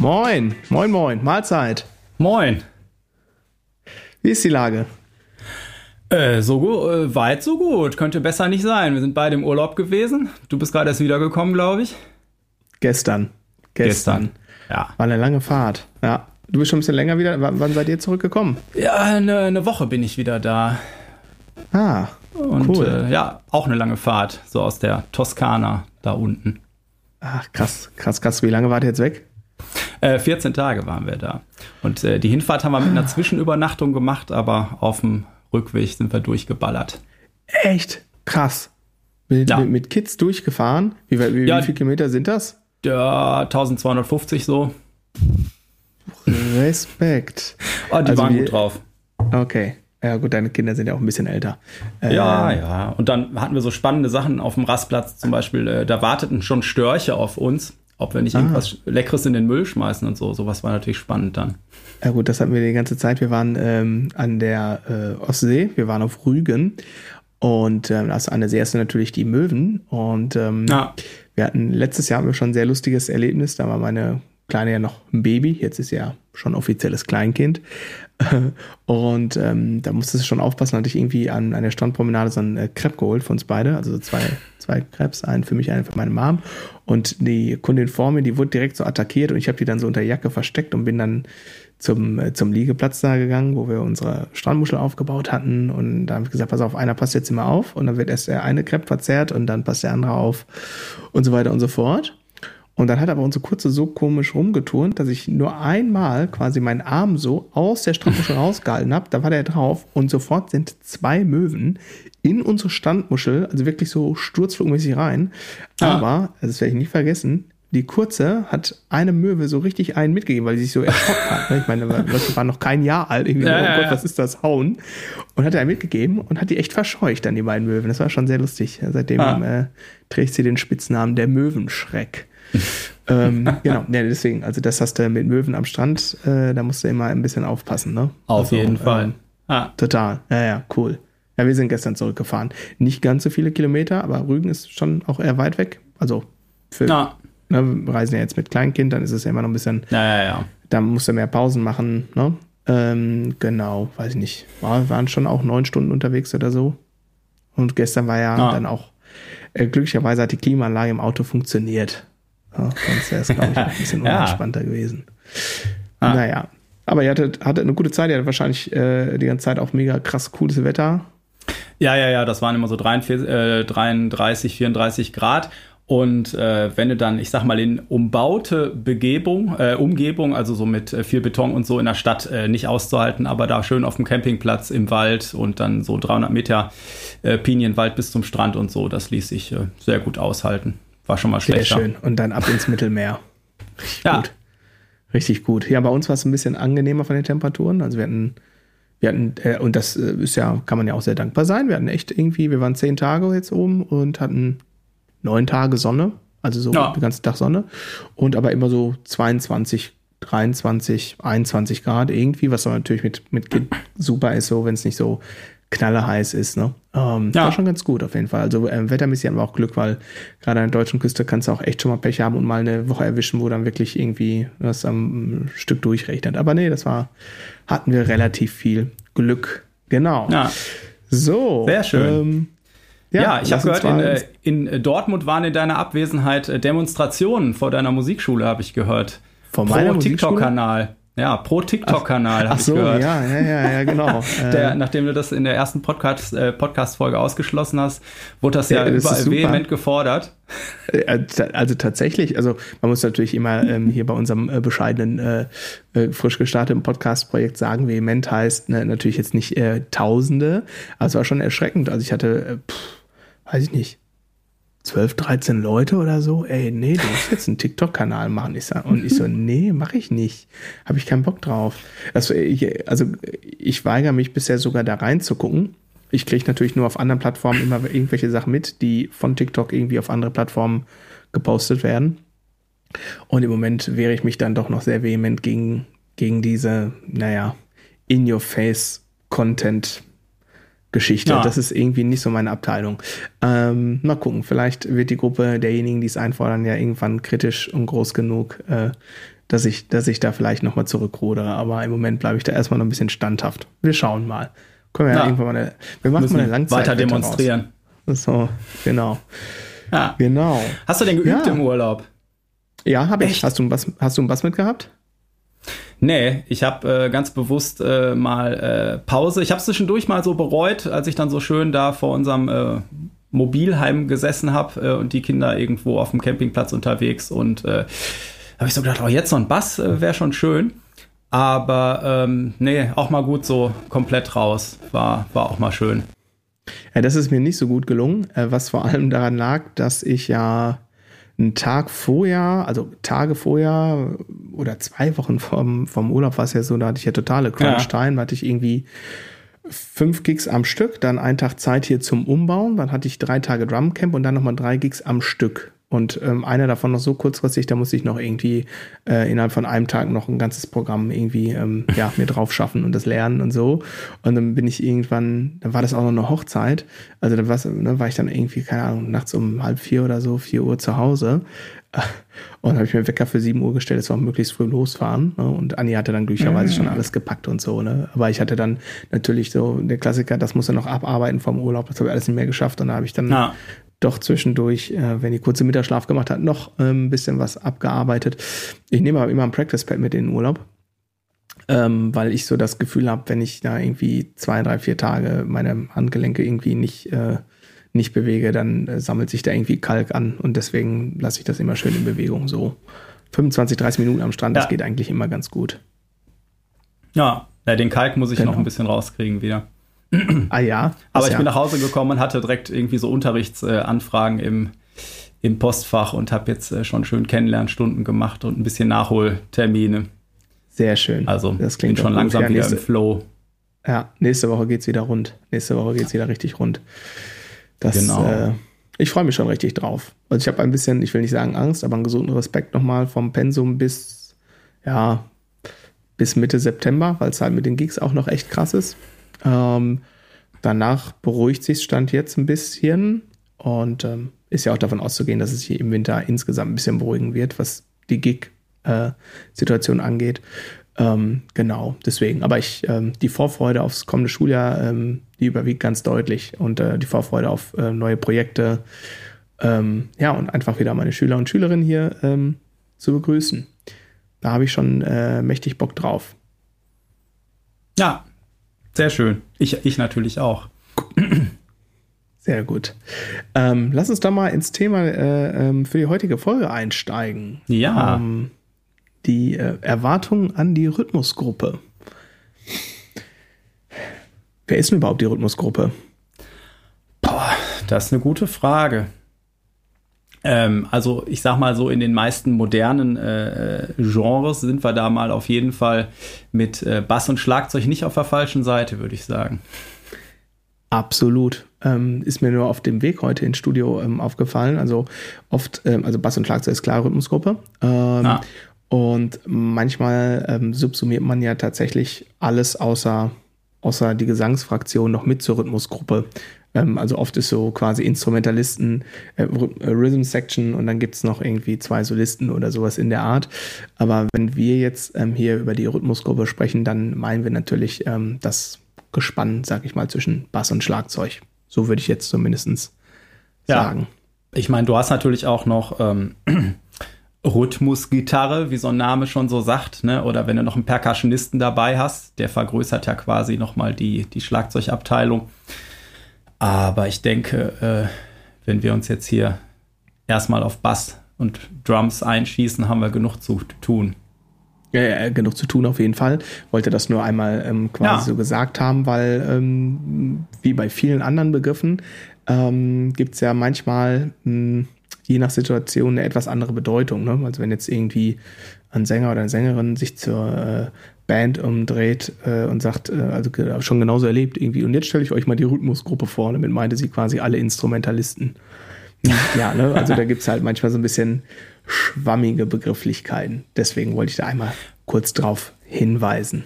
Moin, moin, moin, Mahlzeit. Moin. Wie ist die Lage? Äh, so gut, äh, weit so gut. Könnte besser nicht sein. Wir sind beide im Urlaub gewesen. Du bist gerade erst wiedergekommen, glaube ich. Gestern. Gestern. Gestern. Ja. War eine lange Fahrt. Ja. Du bist schon ein bisschen länger wieder. W wann seid ihr zurückgekommen? Ja, eine, eine Woche bin ich wieder da. Ah, Und cool. äh, ja, auch eine lange Fahrt. So aus der Toskana da unten. Ach, krass, krass, krass. Wie lange wart ihr jetzt weg? Äh, 14 Tage waren wir da. Und äh, die Hinfahrt haben wir mit einer Zwischenübernachtung gemacht, aber auf dem Rückweg sind wir durchgeballert. Echt? Krass. Mit, Ja. mit, mit Kids durchgefahren? Wie, wie, Ja. wie viele Kilometer sind das? Ja, 1250 so. Respekt. Oh, die Also waren wir- gut drauf. Okay. Ja, gut, deine Kinder sind ja auch ein bisschen älter. Äh, Ja, ja. Und dann hatten wir so spannende Sachen auf dem Rastplatz. Zum Beispiel, äh, da warteten schon Störche auf uns, ob wir nicht irgendwas Leckeres in den Müll schmeißen und so. Sowas war natürlich spannend dann. Ja gut, das hatten wir die ganze Zeit. Wir waren ähm, an der äh, Ostsee, wir waren auf Rügen und ähm, das eine sehr erste natürlich die Möwen und ähm, Ja. wir hatten letztes Jahr haben wir schon ein sehr lustiges Erlebnis. Da war meine Kleine ja noch ein Baby, jetzt ist sie ja schon offizielles Kleinkind und ähm, da musste sie schon aufpassen, hatte ich irgendwie an, an der Strandpromenade so einen äh, Crepe geholt für uns beide, also so zwei, zwei Crepes, einen für mich, einen für meine Mom und die Kundin vor mir, die wurde direkt so attackiert und ich habe die dann so unter der Jacke versteckt und bin dann zum, äh, zum Liegeplatz da gegangen, wo wir unsere Strandmuschel aufgebaut hatten. Und da habe ich gesagt, pass auf, einer passt jetzt immer auf. Und dann wird erst der eine Crepe verzerrt und dann passt der andere auf und so weiter und so fort. Und dann hat aber unsere Kurze so komisch rumgeturnt, dass ich nur einmal quasi meinen Arm so aus der Strandmuschel rausgehalten habe. Da war der drauf und sofort sind zwei Möwen in unsere Strandmuschel, also wirklich so sturzflugmäßig rein. Ah. Aber, also das werde ich nicht vergessen, die Kurze hat eine Möwe so richtig einen mitgegeben, weil sie sich so erschrocken hat. ne? Ich meine, Leute waren noch kein Jahr alt. Irgendwie, Ja, so, oh Gott, was ist das? Hauen. Und hat er einen mitgegeben und hat die echt verscheucht, dann die beiden Möwen. Das war schon sehr lustig. Seitdem Ah. äh, trägt sie den Spitznamen der Möwenschreck. ähm, genau, ja, deswegen, also das hast du mit Möwen am Strand, äh, da musst du immer ein bisschen aufpassen, ne? Auf Also, jeden Fall. ähm, Ah, Total. Ja, ja, cool. Ja, wir sind gestern zurückgefahren. Nicht ganz so viele Kilometer, aber Rügen ist schon auch eher weit weg. Also für, na, ne, wir reisen ja jetzt mit Kleinkind, dann ist es ja immer noch ein bisschen, ja, ja, ja. da musst du mehr Pausen machen, ne? Ähm, genau, weiß ich nicht. War, waren schon auch neun Stunden unterwegs oder so. Und gestern war ja Ah. dann auch, äh, glücklicherweise hat die Klimaanlage im Auto funktioniert. Ja, sonst wäre es, glaube ich, ein bisschen Ja. unentspannter gewesen. Ah. Naja. Aber ihr hattet, hattet eine gute Zeit, ihr hattet wahrscheinlich äh, die ganze Zeit auch mega krass cooles Wetter. Ja, ja, ja, das waren immer so 43, äh, 33, 34 Grad. Und äh, wenn du dann, ich sag mal, in umbaute Begebung, äh, Umgebung, also so mit äh, viel Beton und so in der Stadt äh, nicht auszuhalten, aber da schön auf dem Campingplatz im Wald und dann so 300 Meter äh, Pinienwald bis zum Strand und so, das ließ sich äh, sehr gut aushalten. War schon mal Sehr schlechter. schön. Und dann ab ins Mittelmeer. Richtig Ja. gut. Richtig gut. Ja, bei uns war es ein bisschen angenehmer von den Temperaturen. Also wir hatten, wir hatten, äh, und das äh, ist ja, kann man ja auch sehr dankbar sein. Wir hatten echt irgendwie, wir waren zehn Tage jetzt oben und hatten neun Tage Sonne. Also so Ja. den ganzen Tag Sonne. Und aber immer so 22, 23, 21 Grad irgendwie, was aber natürlich mit, mit Kind super ist, so wenn es nicht so knallerheiß ist. Ne? Ähm, Ja. War schon ganz gut auf jeden Fall. Also ähm, wettermäßig haben wir auch Glück, weil gerade an der deutschen Küste kannst du auch echt schon mal Pech haben und mal eine Woche erwischen, wo dann wirklich irgendwie das am Stück durchrechnet. Aber nee, das war, hatten wir relativ viel Glück. Genau. Ja. So. Sehr schön. Ähm, Ja, ich lass habe gehört, in, äh, in Dortmund waren in deiner Abwesenheit äh, Demonstrationen vor deiner Musikschule, habe ich gehört. Vor Musikschule? TikTok-Kanal. Ja, pro TikTok-Kanal habe ich so, gehört. ja, ja, ja, ja, genau. Äh, Der, nachdem du das in der ersten Podcast, äh, Podcast-Folge ausgeschlossen hast, wurde das ja, Ja, das überall vehement gefordert. Äh, Also tatsächlich, also man muss natürlich immer ähm, hier bei unserem äh, bescheidenen, äh, äh, frisch gestarteten Podcast-Projekt sagen, vehement heißt ne, natürlich jetzt nicht äh, Tausende, aber es war schon erschreckend. Also ich hatte, äh, pff, weiß ich nicht, 12, 13 Leute oder so. Ey, nee, du musst jetzt einen TikTok-Kanal machen. Ich sag, und ich so, nee, mache ich nicht. Habe ich keinen Bock drauf. Das, ich, also ich weigere mich bisher sogar da reinzugucken. Ich kriege natürlich nur auf anderen Plattformen immer irgendwelche Sachen mit, die von TikTok irgendwie auf andere Plattformen gepostet werden. Und im Moment wehre ich mich dann doch noch sehr vehement gegen, gegen diese, naja, in-your-face-Content Geschichte. Ja. Das ist irgendwie nicht so meine Abteilung. Ähm, mal gucken, vielleicht wird die Gruppe derjenigen, die es einfordern, ja irgendwann kritisch und groß genug, äh, dass ich, dass ich da vielleicht nochmal zurückrudere. Aber im Moment bleibe ich da erstmal noch ein bisschen standhaft. Wir schauen mal. Können wir ja, ja irgendwann mal eine, wir machen mal eine Langzeit weiter demonstrieren. Raus. So, genau. Ja. Genau. Hast du denn geübt im Urlaub? Ja, habe ich. Hast du einen Bass, hast du einen Bass mitgehabt? Nee, ich habe äh, ganz bewusst äh, mal äh, Pause. Ich habe zwischendurch mal so bereut, als ich dann so schön da vor unserem äh, Mobilheim gesessen habe äh, und die Kinder irgendwo auf dem Campingplatz unterwegs und äh, habe ich so gedacht, oh, jetzt so ein Bass wäre schon schön. Aber ähm, nee, auch mal gut so komplett raus. War, war auch mal schön. Ja, das ist mir nicht so gut gelungen, was vor allem daran lag, dass ich ja einen Tag vorher, also Tage vorher oder zwei Wochen vom, vom Urlaub war es ja so, da hatte ich ja totale Crunch-Time, ja. hatte ich irgendwie fünf Gigs am Stück, dann einen Tag Zeit hier zum Umbauen, dann hatte ich drei Tage Drumcamp und dann nochmal drei Gigs am Stück. Und ähm, einer davon noch so kurzfristig, da musste ich noch irgendwie äh, innerhalb von einem Tag noch ein ganzes Programm irgendwie ähm, ja, mir drauf schaffen und das lernen und so. Und dann bin ich irgendwann, dann war das auch noch eine Hochzeit. Also da ne, war ich dann irgendwie, keine Ahnung, nachts um halb vier oder so, vier Uhr zu Hause. Und habe ich mir Wecker für sieben Uhr gestellt, wir auch möglichst früh losfahren. Ne? Und Anni hatte dann glücklicherweise schon alles gepackt und so. Ne? Aber ich hatte dann natürlich so der Klassiker, das muss er noch abarbeiten vom Urlaub. Das habe ich alles nicht mehr geschafft. Und da habe ich dann ja doch zwischendurch, äh, wenn die kurze Mittagsschlaf gemacht hat, noch ein bisschen was abgearbeitet. Ich nehme aber immer ein Practice Pad mit in den Urlaub, ähm, weil ich so das Gefühl habe, wenn ich da irgendwie zwei, drei, vier Tage meine Handgelenke irgendwie nicht, äh, nicht bewege, dann äh, sammelt sich da irgendwie Kalk an und deswegen lasse ich das immer schön in Bewegung. So 25, 30 Minuten am Strand, ja. das geht eigentlich immer ganz gut. Ja, ja den Kalk muss ich genau. noch ein bisschen rauskriegen wieder ah ja. Aber ich ja. bin nach Hause gekommen und hatte direkt irgendwie so Unterrichtsanfragen im, im Postfach und habe jetzt äh, schon schön Kennenlernstunden gemacht und ein bisschen Nachholtermine. Sehr schön. Also das klingt bin schon langsam wieder nächste, im Flow. Ja, nächste Woche geht es wieder rund. Nächste Woche geht es wieder richtig rund. Das, genau. Äh, ich freue mich schon richtig drauf. Also ich habe ein bisschen, ich will nicht sagen Angst, aber einen gesunden Respekt nochmal vom Pensum bis, ja, bis Mitte September, weil es halt mit den Gigs auch noch echt krass ist. Ähm, danach beruhigt sich Stand jetzt ein bisschen und ähm, ist ja auch davon auszugehen, dass es sich im Winter insgesamt ein bisschen beruhigen wird, was die Gig-Situation äh, angeht. Ähm, genau, deswegen. Aber ich, ähm, die Vorfreude aufs kommende Schuljahr, ähm, die überwiegt ganz deutlich und äh, die Vorfreude auf äh, neue Projekte. Ähm, ja, und einfach wieder meine Schüler und Schülerinnen hier ähm, zu begrüßen. Da habe ich schon äh, mächtig Bock drauf. Ja, sehr schön. Ich, ich natürlich auch. Sehr gut. Ähm, lass uns da mal ins Thema äh, ähm, für die heutige Folge einsteigen. Ja. Ähm, die äh, Erwartungen an die Rhythmusgruppe. Wer ist denn überhaupt die Rhythmusgruppe? Boah, das ist eine gute Frage. Ähm, also ich sag mal so, in den meisten modernen äh, Genres sind wir da mal auf jeden Fall mit äh, Bass und Schlagzeug nicht auf der falschen Seite, würde ich sagen. Absolut. Ähm, ist mir nur auf dem Weg heute ins Studio ähm, aufgefallen. Also oft, ähm, also Bass und Schlagzeug ist klar Rhythmusgruppe. Ah. Und manchmal ähm, subsumiert man ja tatsächlich alles außer, außer die Gesangsfraktion noch mit zur Rhythmusgruppe. Ähm, also oft ist so quasi Instrumentalisten, äh, äh, Rhythm Section und dann gibt es noch irgendwie zwei Solisten oder sowas in der Art. Aber wenn wir jetzt ähm, hier über die Rhythmusgruppe sprechen, dann meinen wir natürlich ähm, das Gespann, sag ich mal, zwischen Bass und Schlagzeug. So würde ich jetzt zumindest ja. sagen. Ich meine, du hast natürlich auch noch ähm, Rhythmusgitarre, wie so ein Name schon so sagt, ne? Oder wenn du noch einen Percussionisten dabei hast, der vergrößert ja quasi nochmal die, die Schlagzeugabteilung. Aber ich denke, äh, wenn wir uns jetzt hier erstmal auf Bass und Drums einschießen, haben wir genug zu tun. Ja, ja, genug zu tun auf jeden Fall. Wollte das nur einmal ähm, quasi ja. so gesagt haben, weil ähm, wie bei vielen anderen Begriffen ähm, gibt es ja manchmal mh, hm, je nach Situation eine etwas andere Bedeutung. Ne? Also wenn jetzt irgendwie ein Sänger oder eine Sängerin sich zur äh, Band umdreht äh, und sagt, äh, also schon genauso erlebt irgendwie. Und jetzt stelle ich euch mal die Rhythmusgruppe vor. Damit meinte sie quasi alle Instrumentalisten. ja, ne? also da gibt es halt manchmal so ein bisschen schwammige Begrifflichkeiten. Deswegen wollte ich da einmal kurz drauf hinweisen.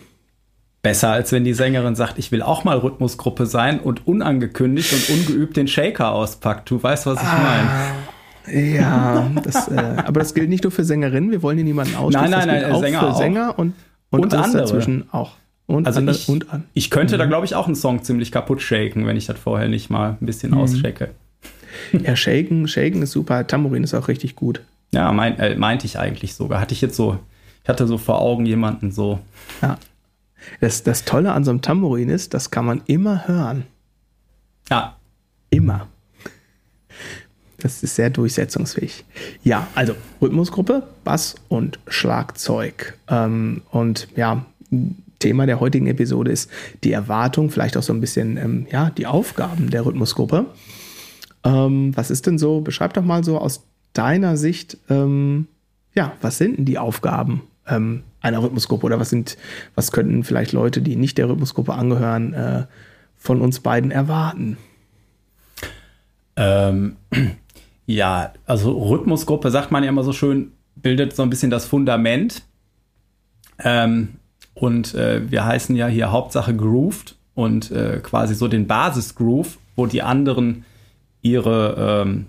Besser als wenn die Sängerin sagt, ich will auch mal Rhythmusgruppe sein und unangekündigt und ungeübt den Shaker auspackt. Du weißt, was ich ah, meine. Ja, das, äh, aber das gilt nicht nur für Sängerinnen. Wir wollen hier niemanden ausschließen. Nein, nein, nein, auch Sänger für auch. Sänger und, und, und andere. dazwischen auch. Und also andere, ich, und an. ich könnte mhm. da, glaube ich, auch einen Song ziemlich kaputt shaken, wenn ich das vorher nicht mal ein bisschen mhm. auschecke. Ja, shaken, shaken ist super. Tambourin ist auch richtig gut. Ja, mein, äh, meinte ich eigentlich sogar. Hatte ich jetzt so, ich hatte so vor Augen jemanden so. Ja. Das, das Tolle an so einem Tambourin ist, das kann man immer hören. Ja. Immer. Das ist sehr durchsetzungsfähig. Ja, also Rhythmusgruppe, Bass und Schlagzeug. Ähm, und ja, Thema der heutigen Episode ist die Erwartung, vielleicht auch so ein bisschen ähm, ja, die Aufgaben der Rhythmusgruppe. Ähm, was ist denn so? Beschreib doch mal so aus deiner Sicht, ähm, ja, was sind denn die Aufgaben ähm, einer Rhythmusgruppe oder was sind, was könnten vielleicht Leute, die nicht der Rhythmusgruppe angehören, äh, von uns beiden erwarten? Ähm, ja, also Rhythmusgruppe sagt man ja immer so schön, bildet so ein bisschen das Fundament. Ähm, und äh, wir heißen ja hier Hauptsache Grooved und äh, quasi so den Basis-Groove, wo die anderen ihre ähm,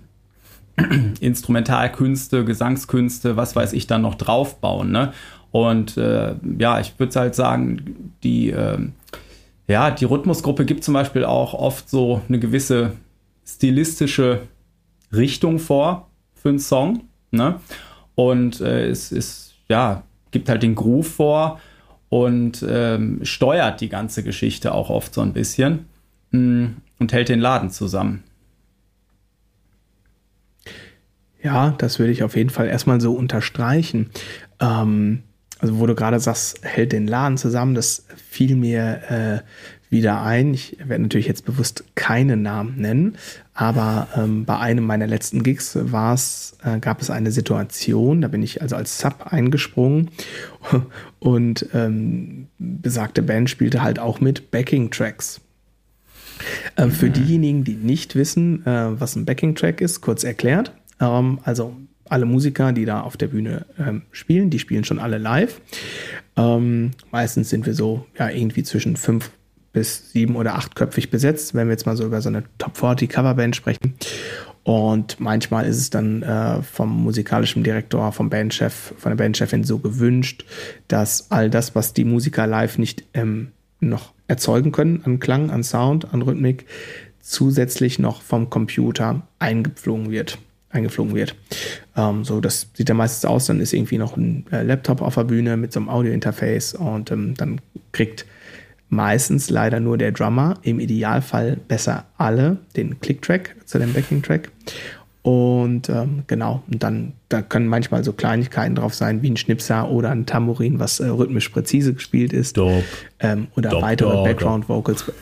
Instrumentalkünste, Gesangskünste, was weiß ich, dann noch draufbauen. Ne? Und äh, ja, ich würde halt sagen, die, äh, ja, die Rhythmusgruppe gibt zum Beispiel auch oft so eine gewisse stilistische Richtung vor für einen Song. Ne? Und äh, es ist, ja, gibt halt den Groove vor und ähm, steuert die ganze Geschichte auch oft so ein bisschen mh, mm, und hält den Laden zusammen. Ja, das würde ich auf jeden Fall erstmal so unterstreichen. Ähm, also wo du gerade sagst, hält den Laden zusammen, das fiel mir äh, wieder ein. Ich werde natürlich jetzt bewusst keine Namen nennen, aber ähm, bei einem meiner letzten Gigs war's, äh, gab es eine Situation, da bin ich also als Sub eingesprungen und ähm, besagte Band spielte halt auch mit Backing-Tracks. Äh, für mhm. diejenigen, die nicht wissen, äh, was ein Backing-Track ist, kurz erklärt. Ähm, also alle Musiker, die da auf der Bühne ähm, spielen, die spielen schon alle live. Ähm, meistens sind wir so ja irgendwie zwischen fünf bis sieben oder achtköpfig besetzt, wenn wir jetzt mal so über so eine Top 40 Coverband sprechen. Und manchmal ist es dann äh, vom musikalischen Direktor, vom Bandchef, von der Bandchefin so gewünscht, dass all das, was die Musiker live nicht ähm, noch erzeugen können an Klang, an Sound, an Rhythmik, zusätzlich noch vom Computer eingeflogen wird eingeflogen wird. Ähm, so, das sieht dann meistens aus, dann ist irgendwie noch ein äh, Laptop auf der Bühne mit so einem Audio-Interface und ähm, dann kriegt meistens leider nur der Drummer, im Idealfall besser alle, den Click-Track zu dem Backing-Track. Und ähm, genau, und dann da können manchmal so Kleinigkeiten drauf sein, wie ein Schnipser oder ein Tambourin, was äh, rhythmisch präzise gespielt ist. Ähm, oder dope, weitere Background-Vocals.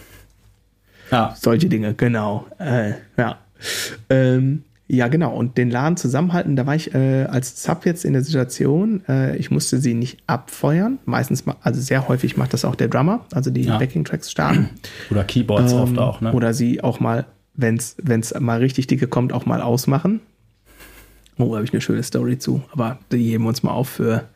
Ja. Solche Dinge, genau. Äh, ja. Ähm, ja, genau. Und den Laden zusammenhalten, da war ich äh, als Sub jetzt in der Situation, äh, ich musste sie nicht abfeuern. Meistens, also sehr häufig macht das auch der Drummer, also die ja. Backing-Tracks starten. Oder Keyboards ähm, oft auch, ne? Oder sie auch mal, wenn es mal richtig dicke kommt, auch mal ausmachen. Oh, habe ich eine schöne Story zu, aber die heben wir uns mal auf für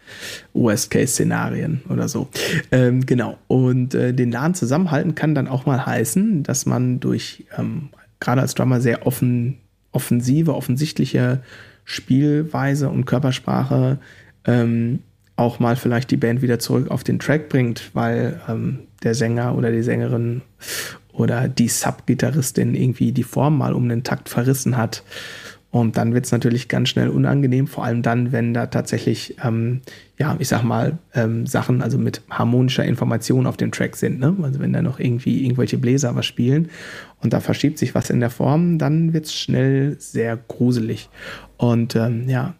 Worst-Case-Szenarien oder so. Ähm, genau. Und äh, den Laden zusammenhalten kann dann auch mal heißen, dass man durch ähm, gerade als Drummer sehr offen offensive, offensichtliche Spielweise und Körpersprache ähm, auch mal vielleicht die Band wieder zurück auf den Track bringt, weil ähm, der Sänger oder die Sängerin oder die Sub-Gitarristin irgendwie die Form mal um den Takt verrissen hat und dann wird es natürlich ganz schnell unangenehm, vor allem dann, wenn da tatsächlich, ähm, ja, ich sag mal, ähm, Sachen, also mit harmonischer Information auf dem Track sind. Ne? Also wenn da noch irgendwie irgendwelche Bläser was spielen und da verschiebt sich was in der Form, dann wird es schnell sehr gruselig. Und ähm, ja,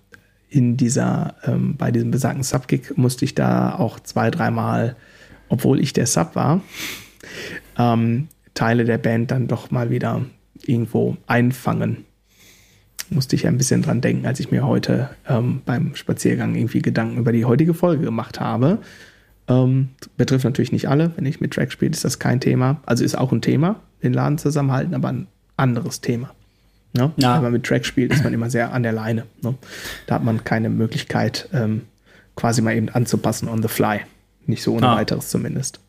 in dieser, ähm, bei diesem besagten Subgig musste ich da auch zwei, dreimal, obwohl ich der Sub war, ähm, Teile der Band dann doch mal wieder irgendwo einfangen musste ich ein bisschen dran denken, als ich mir heute ähm, beim Spaziergang irgendwie Gedanken über die heutige Folge gemacht habe. Ähm, betrifft natürlich nicht alle. Wenn ich mit Track spiele, ist das kein Thema. Also ist auch ein Thema, den Laden zusammenhalten, aber ein anderes Thema. Ne? Ja. Wenn man mit Track spielt, ist man immer sehr an der Leine. Ne? Da hat man keine Möglichkeit, ähm, quasi mal eben anzupassen on the fly. Nicht so ohne ah. weiteres zumindest.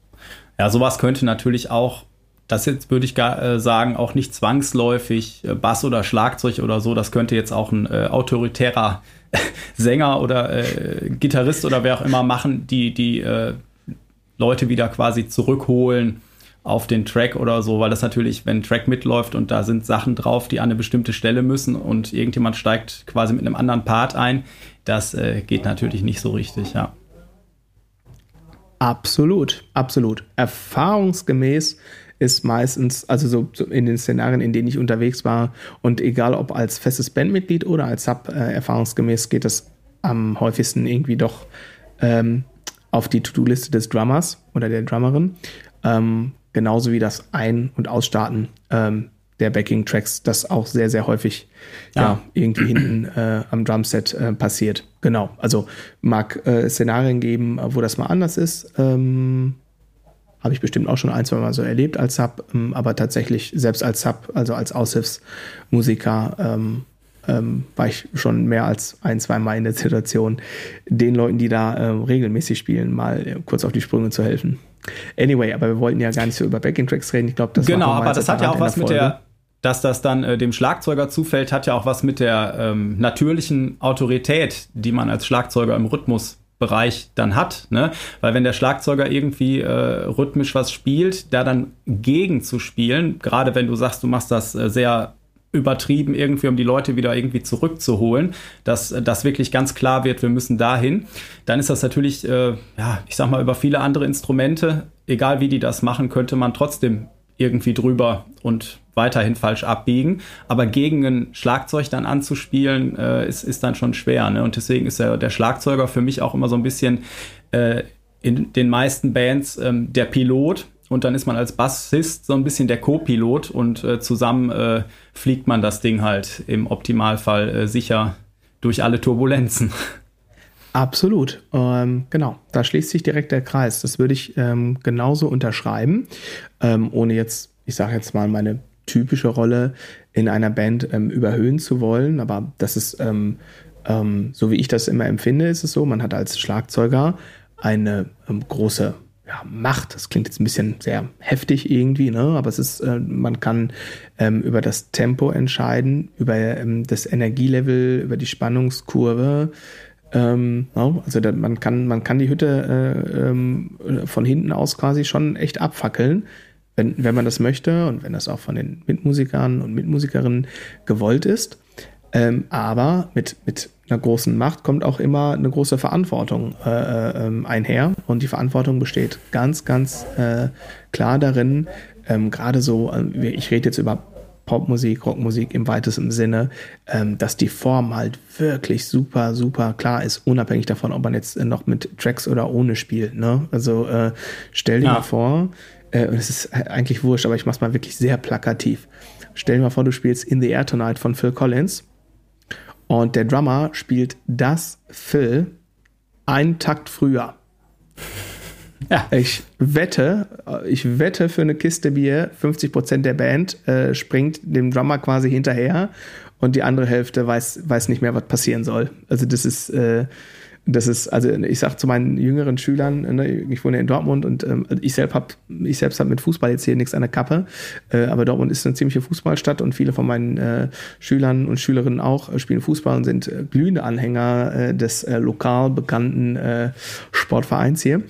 Ja, sowas könnte natürlich auch, das jetzt würde ich gar, äh, sagen, auch nicht zwangsläufig äh, Bass oder Schlagzeug oder so, das könnte jetzt auch ein äh, autoritärer Sänger oder äh, Gitarrist oder wer auch immer machen, die die äh, Leute wieder quasi zurückholen auf den Track oder so, weil das natürlich, wenn Track mitläuft und da sind Sachen drauf, die an eine bestimmte Stelle müssen und irgendjemand steigt quasi mit einem anderen Part ein, das äh, geht natürlich nicht so richtig, ja. Absolut, absolut. Erfahrungsgemäß ist meistens, also so, in den Szenarien, in denen ich unterwegs war, und egal ob als festes Bandmitglied oder als Sub, äh, erfahrungsgemäß geht es am häufigsten irgendwie doch ähm, auf die To-Do-Liste des Drummers oder der Drummerin. Ähm, genauso wie das Ein- und Ausstarten ähm, der Backing-Tracks, das auch sehr, sehr häufig ja. ja irgendwie hinten äh, am Drumset äh, passiert. Genau. Also mag äh, Szenarien geben, wo das mal anders ist. Ähm, habe ich bestimmt auch schon ein, zwei Mal so erlebt als Sub, ähm, aber tatsächlich selbst als Sub, also als Aushilfsmusiker, ähm, ähm, war ich schon mehr als ein, zwei Mal in der Situation, den Leuten, die da äh, regelmäßig spielen, mal äh, kurz auf die Sprünge zu helfen. Anyway, aber wir wollten ja gar nicht so über Backing-Tracks reden. Ich glaube, das Genau, aber das hat ja auch was mit der, dass das dann äh, dem Schlagzeuger zufällt, hat ja auch was mit der ähm, natürlichen Autorität, die man als Schlagzeuger im Rhythmusbereich dann hat, ne? Weil wenn der Schlagzeuger irgendwie äh, rhythmisch was spielt, da dann gegen zu spielen, gerade wenn du sagst, du machst das äh, sehr übertrieben irgendwie, um die Leute wieder irgendwie zurückzuholen, dass das wirklich ganz klar wird, wir müssen dahin, dann ist das natürlich, äh, ja, ich sag mal, über viele andere Instrumente, egal wie die das machen, könnte man trotzdem irgendwie drüber und weiterhin falsch abbiegen. Aber gegen ein Schlagzeug dann anzuspielen, äh, ist, ist dann schon schwer. Ne? Und deswegen ist der, der Schlagzeuger für mich auch immer so ein bisschen äh, in den meisten Bands ähm, der Pilot und dann ist man als Bassist so ein bisschen der Co-Pilot und äh, zusammen äh, fliegt man das Ding halt im Optimalfall äh, sicher durch alle Turbulenzen. Absolut, ähm, genau. Da schließt sich direkt der Kreis. Das würde ich ähm, genauso unterschreiben, ähm, ohne jetzt, ich sage jetzt mal, meine typische Rolle in einer Band ähm, überhöhen zu wollen. Aber das ist, ähm, ähm, so wie ich das immer empfinde, ist es so, man hat als Schlagzeuger eine große ja, Macht. Das klingt jetzt ein bisschen sehr heftig irgendwie, ne? aber es ist, äh, man kann ähm, über das Tempo entscheiden, über ähm, das Energielevel, über die Spannungskurve. Ähm, no? Also da, man, kann, man kann die Hütte äh, ähm, von hinten aus quasi schon echt abfackeln, wenn, wenn man das möchte und wenn das auch von den Mitmusikern und Mitmusikerinnen gewollt ist. Ähm, aber mit, mit einer großen Macht kommt auch immer eine große Verantwortung äh, äh, ähm, einher. Und die Verantwortung besteht ganz, ganz äh, klar darin, ähm, gerade so, äh, ich rede jetzt über Popmusik, Rockmusik im weitesten Sinne, ähm, dass die Form halt wirklich super, super klar ist, unabhängig davon, ob man jetzt noch mit Tracks oder ohne spielt. Ne? Also äh, stell dir ja. mal vor, äh, es ist eigentlich wurscht, aber ich mach's mal wirklich sehr plakativ. Stell dir mal vor, du spielst In the Air Tonight von Phil Collins und der Drummer spielt das Phil einen Takt früher. Ja. Ich wette, ich wette für eine Kiste Bier, 50% der Band äh, springt dem Drummer quasi hinterher und die andere Hälfte weiß, weiß nicht mehr, was passieren soll. Also das ist, äh, das ist, also ich sage zu meinen jüngeren Schülern, ne, ich wohne in Dortmund und ähm, ich selbst habe ich selbst habe mit Fußball jetzt hier nichts an der Kappe, äh, aber Dortmund ist eine ziemliche Fußballstadt und viele von meinen äh, Schülern und Schülerinnen auch äh, spielen Fußball und sind äh, glühende Anhänger äh, des lokal bekannten Sportvereins hier.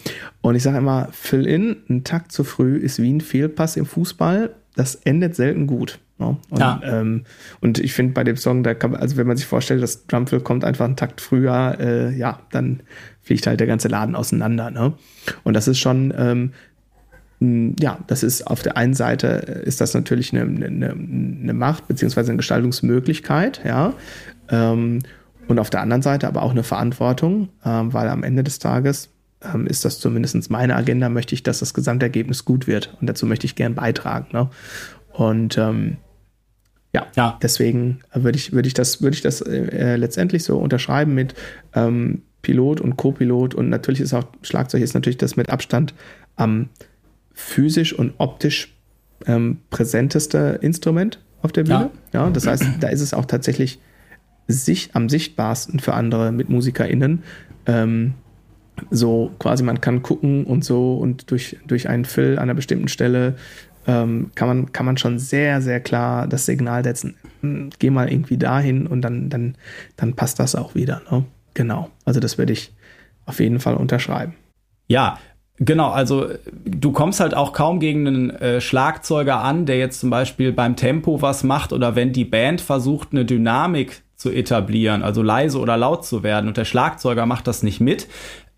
Und ich sage immer, Fill in, ein Takt zu früh ist wie ein Fehlpass im Fußball, das endet selten gut. Ne? Und, ja. ähm, und ich finde bei dem Song, da kann, also wenn man sich vorstellt, das Drumfill kommt einfach einen Takt früher, äh, ja, dann fliegt halt der ganze Laden auseinander. Ne? Und das ist schon, ähm, ja, das ist auf der einen Seite ist das natürlich eine, eine, eine Macht beziehungsweise eine Gestaltungsmöglichkeit, ja. Ähm, und auf der anderen Seite aber auch eine Verantwortung, ähm, weil am Ende des Tages ähm, ist das zumindest meine Agenda, möchte ich, dass das Gesamtergebnis gut wird. Und dazu möchte ich gern beitragen. Ne? Und ähm, ja, ja. deswegen würde ich, würde ich das, würde ich das äh, letztendlich so unterschreiben mit ähm, Pilot und Co-Pilot und natürlich ist auch Schlagzeug ist natürlich das mit Abstand am physisch und optisch ähm, präsenteste Instrument auf der Bühne. Ja. ja. das heißt, da ist es auch tatsächlich sich, am sichtbarsten für andere MitmusikerInnen. Ähm, so quasi man kann gucken und so und durch, durch einen Fill an einer bestimmten Stelle ähm, kann, man, kann man schon sehr, sehr klar das Signal setzen. Hm, geh mal irgendwie dahin und dann, dann, dann passt das auch wieder. Ne? Genau. Also das würde ich auf jeden Fall unterschreiben. Ja, Genau, also du kommst halt auch kaum gegen einen äh, Schlagzeuger an, der jetzt zum Beispiel beim Tempo was macht oder wenn die Band versucht, eine Dynamik zu etablieren, also leise oder laut zu werden und der Schlagzeuger macht das nicht mit,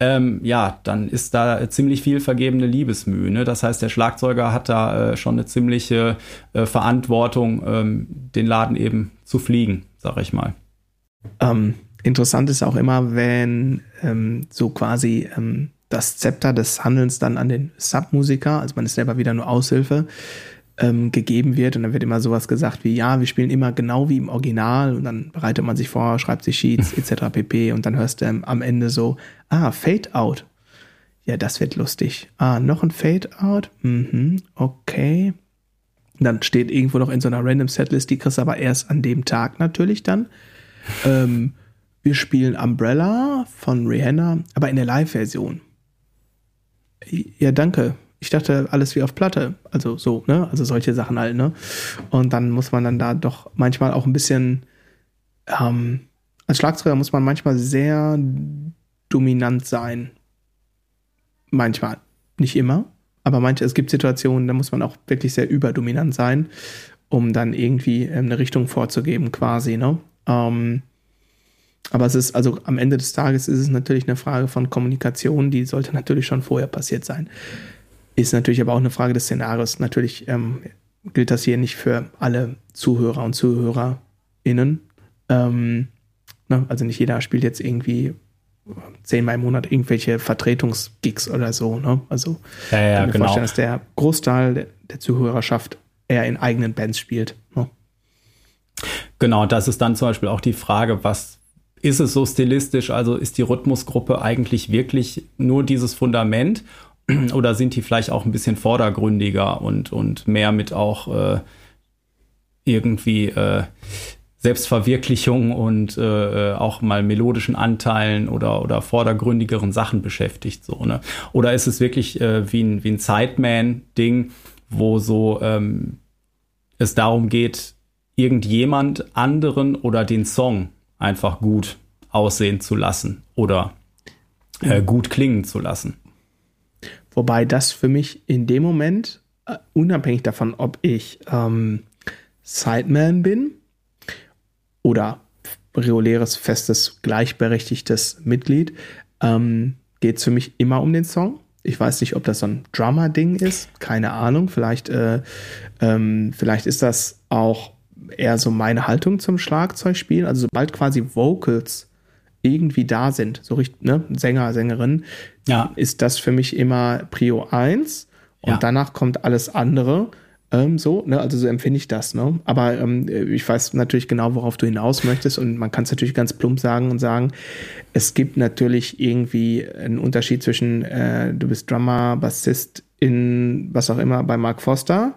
ähm, ja, dann ist da ziemlich viel vergebene Liebesmühe. Ne? Das heißt, der Schlagzeuger hat da äh, schon eine ziemliche äh, Verantwortung, ähm, den Laden eben zu fliegen, sag ich mal. Ähm, interessant ist auch immer, wenn ähm, so quasi ähm, das Zepter des Handelns dann an den Submusiker, also man ist selber wieder nur Aushilfe, ähm, gegeben wird. Und dann wird immer sowas gesagt wie, ja, wir spielen immer genau wie im Original und dann bereitet man sich vor, schreibt sich Sheets etc. pp. Und dann hörst du ähm, am Ende so, ah, Fade Out. Ja, das wird lustig. Ah, noch ein Fade Out? Mhm, okay. Dann steht irgendwo noch in so einer Random Setlist, die kriegst du aber erst an dem Tag natürlich dann. Ähm, wir spielen Umbrella von Rihanna, aber in der Live-Version. Ja, danke ich dachte, alles wie auf Platte. Also so, ne? Also solche Sachen halt, ne? Und dann muss man dann da doch manchmal auch ein bisschen, ähm, als Schlagzeuger muss man manchmal sehr dominant sein. Manchmal. Nicht immer. Aber manche, es gibt Situationen, da muss man auch wirklich sehr überdominant sein, um dann irgendwie ähm, eine Richtung vorzugeben, quasi, ne? Ähm, aber es ist, also am Ende des Tages ist es natürlich eine Frage von Kommunikation, die sollte natürlich schon vorher passiert sein. Ist natürlich aber auch eine Frage des Szenarios. Natürlich ähm, gilt das hier nicht für alle Zuhörer und ZuhörerInnen. Ähm, ne? Also nicht jeder spielt jetzt irgendwie zehnmal im Monat irgendwelche Vertretungsgigs oder so. Ne? Also ja, ja, kann mir genau. vorstellen, dass der Großteil der, der Zuhörerschaft eher in eigenen Bands spielt. Ne? Genau, das ist dann zum Beispiel auch die Frage, was ist es so stilistisch? Also ist die Rhythmusgruppe eigentlich wirklich nur dieses Fundament oder sind die vielleicht auch ein bisschen vordergründiger und, und mehr mit auch äh, irgendwie äh, Selbstverwirklichung und äh, auch mal melodischen Anteilen oder, oder vordergründigeren Sachen beschäftigt. So, ne? Oder ist es wirklich äh, wie ein, wie ein Sideman-Ding, wo so ähm, es darum geht, irgendjemand anderen oder den Song einfach gut aussehen zu lassen oder äh, gut klingen zu lassen. Wobei das für mich in dem Moment, uh, unabhängig davon, ob ich ähm, Sideman bin oder reguläres, festes, gleichberechtigtes Mitglied, ähm, geht es für mich immer um den Song. Ich weiß nicht, ob das so ein Drummer-Ding ist, keine Ahnung. Vielleicht, äh, ähm, vielleicht ist das auch eher so meine Haltung zum Schlagzeugspielen. Also sobald quasi Vocals irgendwie da sind, so richtig, ne, Sänger, Sängerin, ja. ist das für mich immer Prio 1 und ja. danach kommt alles andere. Ähm, so, ne, also so empfinde ich das, ne? Aber ähm, ich weiß natürlich genau, worauf du hinaus möchtest und man kann es natürlich ganz plump sagen und sagen, es gibt natürlich irgendwie einen Unterschied zwischen äh, du bist Drummer, Bassist in was auch immer bei Mark Foster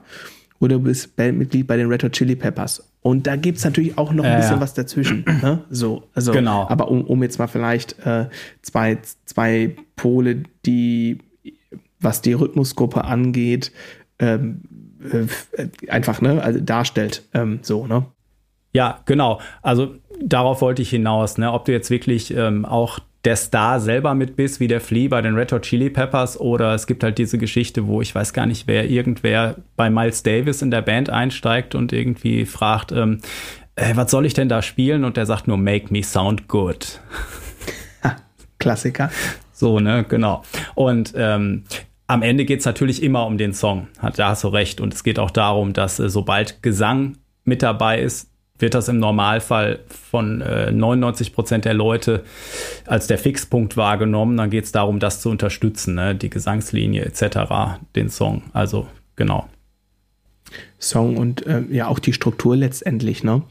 oder du bist Bandmitglied bei den Red Hot Chili Peppers. Und da gibt es natürlich auch noch ein bisschen ja. was dazwischen. Ne? So, also, genau. Aber um, um jetzt mal vielleicht äh, zwei, zwei Pole, die, was die Rhythmusgruppe angeht, ähm, äh, einfach ne, also darstellt. Ähm, so, ne? Ja, genau. Also darauf wollte ich hinaus, ne? Ob du jetzt wirklich ähm, auch der Star selber mit bist, wie der Flea bei den Red Hot Chili Peppers, oder es gibt halt diese Geschichte, wo ich weiß gar nicht, wer irgendwer bei Miles Davis in der Band einsteigt und irgendwie fragt, ähm, äh, was soll ich denn da spielen? Und der sagt nur, make me sound good. Klassiker. So, ne, genau. Und ähm, am Ende geht es natürlich immer um den Song. Da hast du recht. Und es geht auch darum, dass äh, sobald Gesang mit dabei ist, wird das im Normalfall von äh, 99 Prozent der Leute als der Fixpunkt wahrgenommen. Dann geht es darum, das zu unterstützen, ne? die Gesangslinie etc., den Song. Also genau. Song und äh, ja auch die Struktur letztendlich, ne?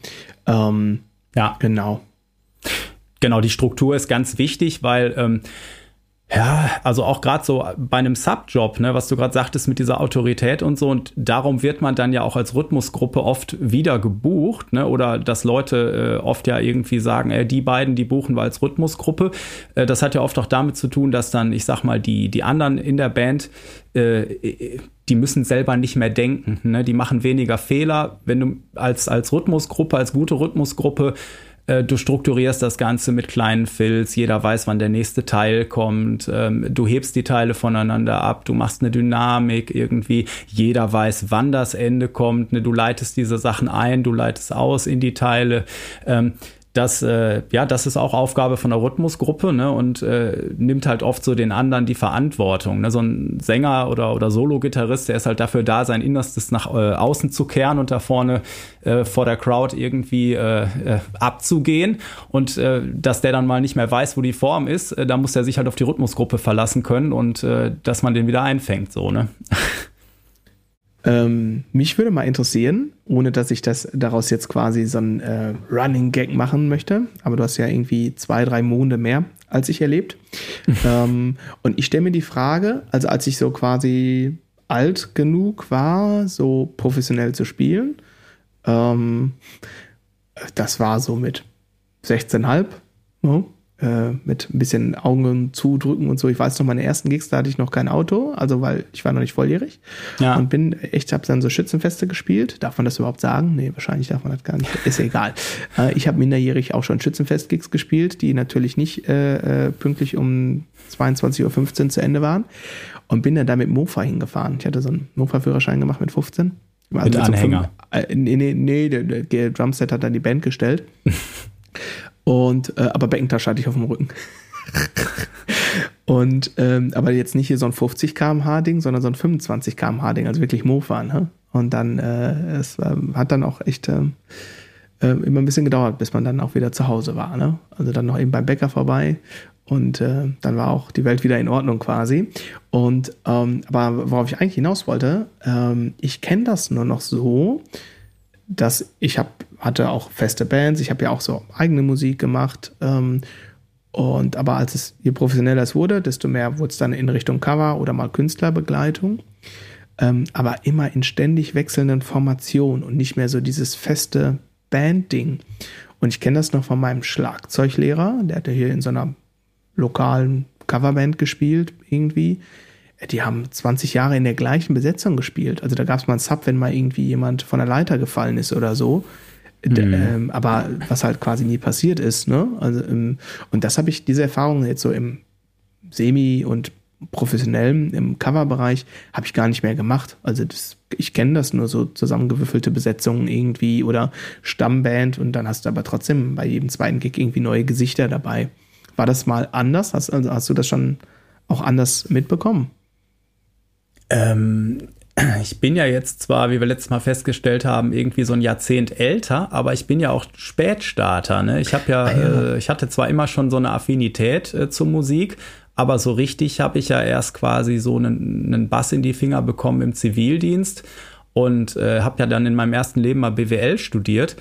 Ähm, ja. Genau. Genau, die Struktur ist ganz wichtig, weil ähm, Ja, also auch gerade so bei einem Subjob, ne, was du gerade sagtest mit dieser Autorität und so. Und darum wird man dann ja auch als Rhythmusgruppe oft wieder gebucht, ne? Oder dass Leute äh, oft ja irgendwie sagen, ey, die beiden, die buchen wir als Rhythmusgruppe. Äh, das hat ja oft auch damit zu tun, dass dann, ich sag mal, die, die anderen in der Band, äh, die müssen selber nicht mehr denken. Ne? Die machen weniger Fehler. Wenn du als, als Rhythmusgruppe, als gute Rhythmusgruppe äh, du strukturierst das Ganze mit kleinen Fills, jeder weiß, wann der nächste Teil kommt, ähm, du hebst die Teile voneinander ab, du machst eine Dynamik irgendwie, jeder weiß, wann das Ende kommt, ne? du leitest diese Sachen ein, du leitest aus in die Teile. Das, äh, ja, das ist auch Aufgabe von der Rhythmusgruppe ne, und äh, nimmt halt oft so den anderen die Verantwortung. Ne. So ein Sänger oder, oder Solo-Gitarrist, der ist halt dafür da, sein Innerstes nach äh, außen zu kehren und da vorne äh, vor der Crowd irgendwie äh, äh, abzugehen. Und äh, dass der dann mal nicht mehr weiß, wo die Form ist, äh, da muss er sich halt auf die Rhythmusgruppe verlassen können und äh, dass man den wieder einfängt, so, ne? Ähm, mich würde mal interessieren, ohne dass ich das daraus jetzt quasi so ein äh, Running Gag machen möchte, aber du hast ja irgendwie zwei, drei Monde mehr als ich erlebt. ähm, und ich stelle mir die Frage, also als ich so quasi alt genug war, so professionell zu spielen, ähm, das war so mit 16,5. Ja äh, mit ein bisschen Augen zudrücken und so. Ich weiß noch, meine ersten Gigs, da hatte ich noch kein Auto, also weil ich war noch nicht volljährig. Ja. Und bin echt, habe dann so Schützenfeste gespielt. Darf man das überhaupt sagen? Nee, wahrscheinlich darf man das gar nicht. Ist egal. Äh, ich habe minderjährig auch schon Schützenfest-Gigs gespielt, die natürlich nicht äh, äh pünktlich um 22.15 Uhr zu Ende waren. Und bin dann da mit Mofa hingefahren. Ich hatte so einen Mofa-Führerschein gemacht mit 15. Also mit Anhänger? So fünf, äh, nee, nee, nee, der, der Drumset hat dann die Band gestellt. Und, äh, aber Beckentasche hatte ich auf dem Rücken. und, ähm, aber jetzt nicht hier so ein 50 km/h Ding, sondern so ein 25 km/h Ding, also wirklich Mofa, ne? Und dann, äh, es äh, hat dann auch echt äh, äh, immer ein bisschen gedauert, bis man dann auch wieder zu Hause war, ne? Also dann noch eben beim Bäcker vorbei und äh, dann war auch die Welt wieder in Ordnung quasi. Und ähm, aber worauf ich eigentlich hinaus wollte, ähm, ich kenne das nur noch so, dass ich habe hatte auch feste Bands, ich habe ja auch so eigene Musik gemacht. Ähm, und aber als es je professioneller es wurde, desto mehr wurde es dann in Richtung Cover oder mal Künstlerbegleitung. Ähm, aber immer in ständig wechselnden Formationen und nicht mehr so dieses feste Band-Ding. Und ich kenne das noch von meinem Schlagzeuglehrer, der hatte hier in so einer lokalen Coverband gespielt, irgendwie die haben 20 Jahre in der gleichen Besetzung gespielt. Also da gab es mal einen Sub, wenn mal irgendwie jemand von der Leiter gefallen ist oder so. Mhm. Ähm, aber was halt quasi nie passiert ist, ne? Also, ähm, und das habe ich, diese Erfahrung jetzt so im Semi- und professionellen, im Coverbereich, habe ich gar nicht mehr gemacht. Also das, ich kenne das nur so zusammengewürfelte Besetzungen irgendwie oder Stammband und dann hast du aber trotzdem bei jedem zweiten Gig irgendwie neue Gesichter dabei. War das mal anders? Hast, also hast du das schon auch anders mitbekommen? Ähm, ich bin ja jetzt zwar, wie wir letztes Mal festgestellt haben, irgendwie so ein Jahrzehnt älter, aber ich bin ja auch Spätstarter. Ne? Ich habe ja, ah, ja. Äh, ich hatte zwar immer schon so eine Affinität äh, zur Musik, aber so richtig habe ich ja erst quasi so einen, einen Bass in die Finger bekommen im Zivildienst und äh, habe ja dann in meinem ersten Leben mal BWL studiert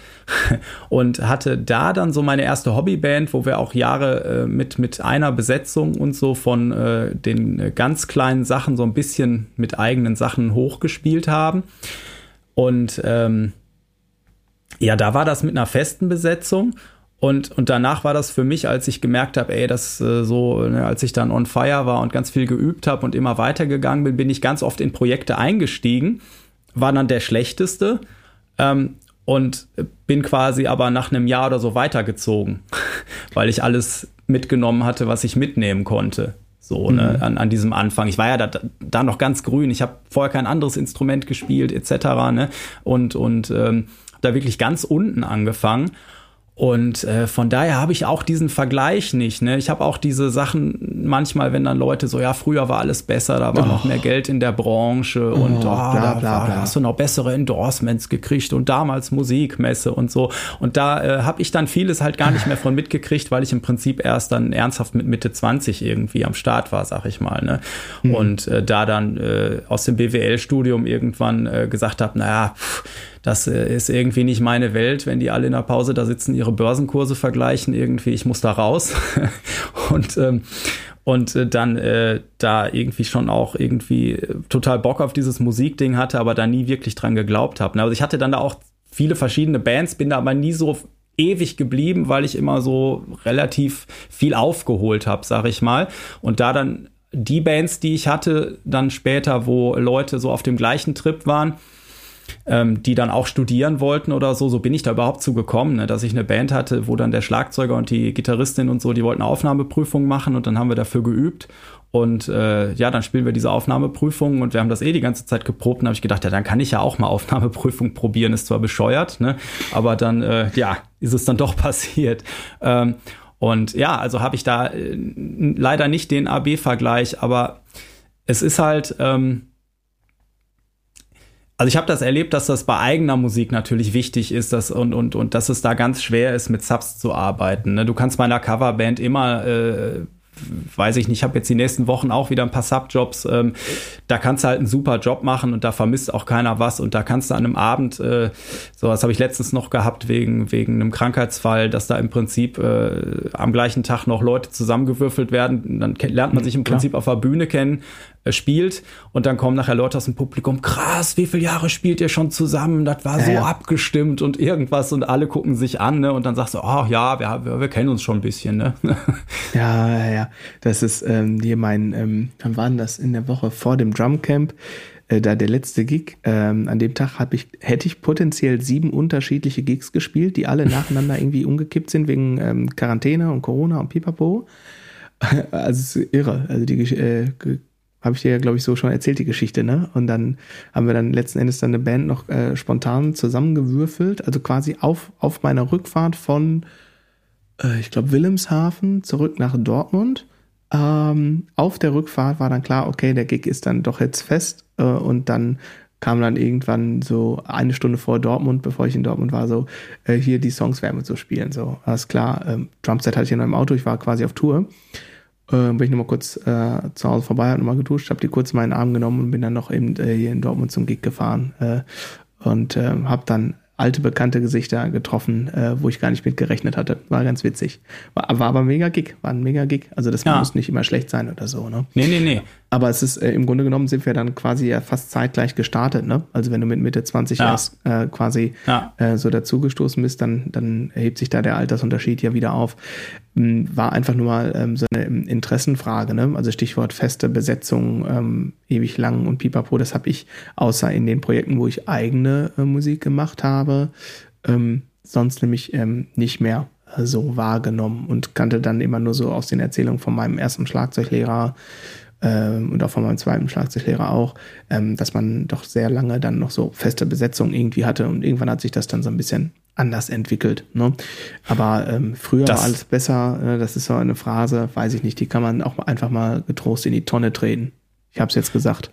und hatte da dann so meine erste Hobbyband, wo wir auch Jahre äh, mit mit einer Besetzung und so von äh, den äh, ganz kleinen Sachen so ein bisschen mit eigenen Sachen hochgespielt haben. Und ähm, ja, da war das mit einer festen Besetzung und, und danach war das für mich, als ich gemerkt habe, ey, das äh, so, ne, als ich dann on fire war und ganz viel geübt habe und immer weitergegangen bin, bin ich ganz oft in Projekte eingestiegen war dann der schlechteste ähm, und bin quasi aber nach einem Jahr oder so weitergezogen, weil ich alles mitgenommen hatte, was ich mitnehmen konnte. So, ne, mhm. ne, an, an diesem Anfang. Ich war ja da, da noch ganz grün. Ich habe vorher kein anderes Instrument gespielt, etc. Ne? Und, und ähm, da wirklich ganz unten angefangen. Und äh, von daher habe ich auch diesen Vergleich nicht. Ne? Ich habe auch diese Sachen manchmal, wenn dann Leute so, ja, früher war alles besser, da war oh. noch mehr Geld in der Branche und oh, bla, oh, bla, da, bla, hast du noch bessere Endorsements gekriegt und damals Musikmesse und so. Und da äh, habe ich dann vieles halt gar nicht mehr von mitgekriegt, weil ich im Prinzip erst dann ernsthaft mit Mitte 20 irgendwie am Start war, sag ich mal. Ne? Mhm. Und äh, da dann äh, aus dem BWL-Studium irgendwann äh, gesagt habe, naja, pff, das äh, ist irgendwie nicht meine Welt, wenn die alle in der Pause da sitzen, ihre Börsenkurse vergleichen, irgendwie, ich muss da raus. und ähm, und äh, dann äh, da irgendwie schon auch irgendwie total Bock auf dieses Musikding hatte, aber da nie wirklich dran geglaubt habe. Also ich hatte dann da auch viele verschiedene Bands, bin da aber nie so ewig geblieben, weil ich immer so relativ viel aufgeholt habe, sag ich mal. Und da dann die Bands, die ich hatte, dann später, wo Leute so auf dem gleichen Trip waren, ähm, die dann auch studieren wollten oder so. So bin ich da überhaupt zugekommen, ne? dass ich eine Band hatte, wo dann der Schlagzeuger und die Gitarristin und so, die wollten Aufnahmeprüfungen machen und dann haben wir dafür geübt. Und äh, ja, dann spielen wir diese Aufnahmeprüfungen und wir haben das eh die ganze Zeit geprobt und habe ich gedacht, ja, dann kann ich ja auch mal Aufnahmeprüfung probieren. Ist zwar bescheuert, ne? aber dann, äh, ja, ist es dann doch passiert. Ähm, und ja, also habe ich da äh, leider nicht den AB-Vergleich, aber es ist halt, ähm, also ich habe das erlebt, dass das bei eigener Musik natürlich wichtig ist dass, und, und, und dass es da ganz schwer ist, mit Subs zu arbeiten. Ne? Du kannst meiner Coverband immer äh, weiß ich nicht, ich habe jetzt die nächsten Wochen auch wieder ein paar Subjobs. Ähm, da kannst du halt einen super Job machen und da vermisst auch keiner was. Und da kannst du an einem Abend, äh, so was habe ich letztens noch gehabt wegen, wegen einem Krankheitsfall, dass da im Prinzip äh, am gleichen Tag noch Leute zusammengewürfelt werden. Dann lernt man sich im Prinzip Klar. auf der Bühne kennen spielt und dann kommen nachher Leute aus dem Publikum, krass, wie viele Jahre spielt ihr schon zusammen? Das war so ja. abgestimmt und irgendwas und alle gucken sich an ne? und dann sagst du, oh ja, wir, wir, wir kennen uns schon ein bisschen. Ne? ja, ja, ja, das ist ähm, hier mein, ähm, wann war das in der Woche vor dem Drumcamp? Äh, da der letzte Gig, ähm, an dem Tag ich, hätte ich potenziell sieben unterschiedliche Gigs gespielt, die alle nacheinander irgendwie umgekippt sind wegen ähm, Quarantäne und Corona und Pipapo. Also irre. Also die äh, habe ich dir ja, glaube ich, so schon erzählt, die Geschichte, ne? Und dann haben wir dann letzten Endes dann eine Band noch äh, spontan zusammengewürfelt, also quasi auf, auf meiner Rückfahrt von, äh, ich glaube, Wilhelmshaven zurück nach Dortmund. Ähm, auf der Rückfahrt war dann klar, okay, der Gig ist dann doch jetzt fest äh, und dann kam dann irgendwann so eine Stunde vor Dortmund, bevor ich in Dortmund war, so, äh, hier die Songs werden so spielen, so, alles klar, ähm, Drumset hatte ich in einem Auto, ich war quasi auf Tour äh, bin ich nochmal kurz äh, zu Hause vorbei, habe nochmal geduscht, habe die kurz in meinen Arm genommen und bin dann noch eben äh, hier in Dortmund zum Gig gefahren äh, und äh, habe dann alte bekannte Gesichter getroffen, äh, wo ich gar nicht mit gerechnet hatte. War ganz witzig. War, war aber mega Gig, war ein mega Gig. Also das ja. muss nicht immer schlecht sein oder so, ne? Nee, nee, nee. Aber es ist äh, im Grunde genommen sind wir dann quasi ja fast zeitgleich gestartet, ne? Also wenn du mit Mitte 20 ja. erst äh, quasi ja. äh, so dazugestoßen bist, dann, dann erhebt sich da der Altersunterschied ja wieder auf. Ähm, war einfach nur mal ähm, so eine Interessenfrage, ne? Also Stichwort feste Besetzung, ähm, ewig lang und pipapo, das habe ich außer in den Projekten, wo ich eigene äh, Musik gemacht habe, ähm, sonst nämlich ähm, nicht mehr äh, so wahrgenommen und kannte dann immer nur so aus den Erzählungen von meinem ersten Schlagzeuglehrer ähm, und auch von meinem zweiten Schlagzeuglehrer auch, ähm, dass man doch sehr lange dann noch so feste Besetzung irgendwie hatte und irgendwann hat sich das dann so ein bisschen anders entwickelt. Ne? Aber ähm, früher das, war alles besser. Ne? Das ist so eine Phrase, weiß ich nicht, die kann man auch einfach mal getrost in die Tonne treten. Ich habe es jetzt gesagt.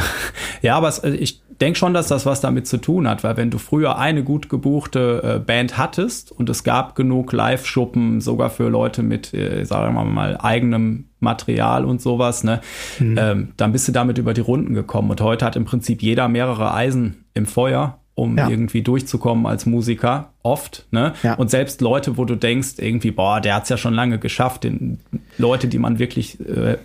Ja, aber es, äh, ich denke schon, dass das was damit zu tun hat, weil wenn du früher eine gut gebuchte äh, Band hattest und es gab genug Live-Schuppen, sogar für Leute mit, äh, sagen wir mal, eigenem Material und sowas, ne, mhm. ähm, dann bist du damit über die Runden gekommen. Und heute hat im Prinzip jeder mehrere Eisen im Feuer um ja. irgendwie durchzukommen als Musiker, oft, ne? Ja. Und selbst Leute, wo du denkst, irgendwie, boah, der hat's ja schon lange geschafft, den Leute, die man wirklich äh,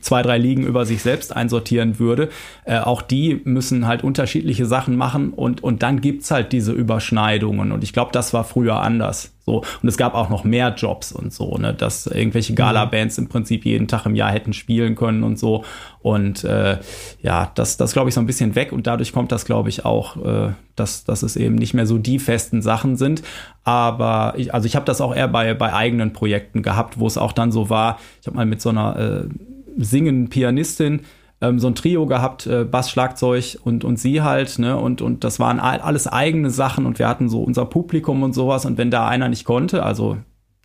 zwei, drei Ligen über sich selbst einsortieren würde. Äh, auch die müssen halt unterschiedliche Sachen machen und, und dann gibt's halt diese Überschneidungen. Und ich glaube, das war früher anders. So. Und es gab auch noch mehr Jobs und so, ne, dass irgendwelche mhm. Gala-Bands im Prinzip jeden Tag im Jahr hätten spielen können und so. Und äh, ja, das, das glaube ich so ein bisschen weg und dadurch kommt das, glaube ich, auch, äh, dass, dass es eben nicht mehr so die festen Sachen sind. Aber ich, also ich habe das auch eher bei, bei eigenen Projekten gehabt, wo es auch dann so war, ich habe mal mit so einer äh, singenden Pianistin ähm, so ein Trio gehabt, äh, Bass, Schlagzeug und, und sie halt, ne? Und, und das waren alles eigene Sachen und wir hatten so unser Publikum und sowas. Und wenn da einer nicht konnte, also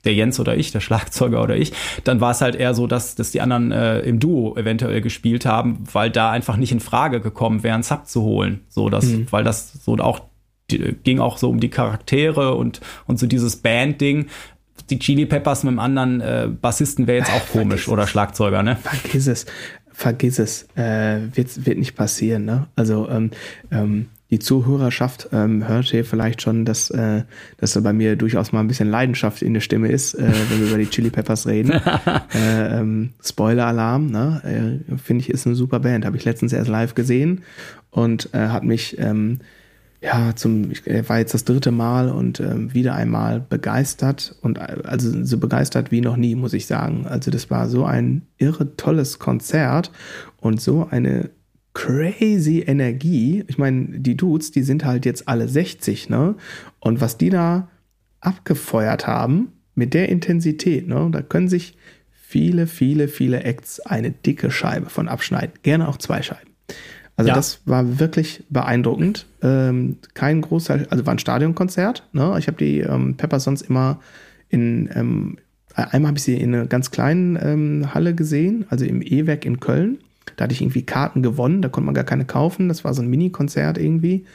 der Jens oder ich, der Schlagzeuger oder ich, dann war es halt eher so, dass, dass die anderen äh, im Duo eventuell gespielt haben, weil da einfach nicht in Frage gekommen wäre, einen Sub zu holen. So, dass, mhm. weil das so auch ging auch so um die Charaktere und, und so dieses Band-Ding die Chili Peppers mit einem anderen äh, Bassisten wäre jetzt auch komisch oder Schlagzeuger, ne? Vergiss es. Vergiss es. Äh, wird, wird nicht passieren, ne? Also, ähm, ähm, die Zuhörerschaft ähm, hört hier vielleicht schon, dass, äh, dass da bei mir durchaus mal ein bisschen Leidenschaft in der Stimme ist, äh, wenn wir über die Chili Peppers reden. äh, ähm, Spoiler-Alarm, ne? Äh, Finde ich, ist eine super Band. Habe ich letztens erst live gesehen und äh, hat mich ähm, ja zum, ich war jetzt das dritte Mal und ähm, wieder einmal begeistert und äh, also so begeistert wie noch nie, muss ich sagen. Also das war so ein irre tolles Konzert und so eine crazy Energie. Ich meine, die Dudes, die sind halt jetzt alle 60, ne? Und was die da abgefeuert haben, mit der Intensität, ne? Da können sich viele, viele, viele Acts eine dicke Scheibe von abschneiden. Gerne auch zwei Scheiben. Also ja. das war wirklich beeindruckend. Ähm, kein großer, also war ein Stadionkonzert. Ne? Ich habe die ähm, Peppers sonst immer in, ähm, einmal habe ich sie in einer ganz kleinen ähm, Halle gesehen, also im E-Werk in Köln. Da hatte ich irgendwie Karten gewonnen, da konnte man gar keine kaufen. Das war so ein Mini-Konzert irgendwie.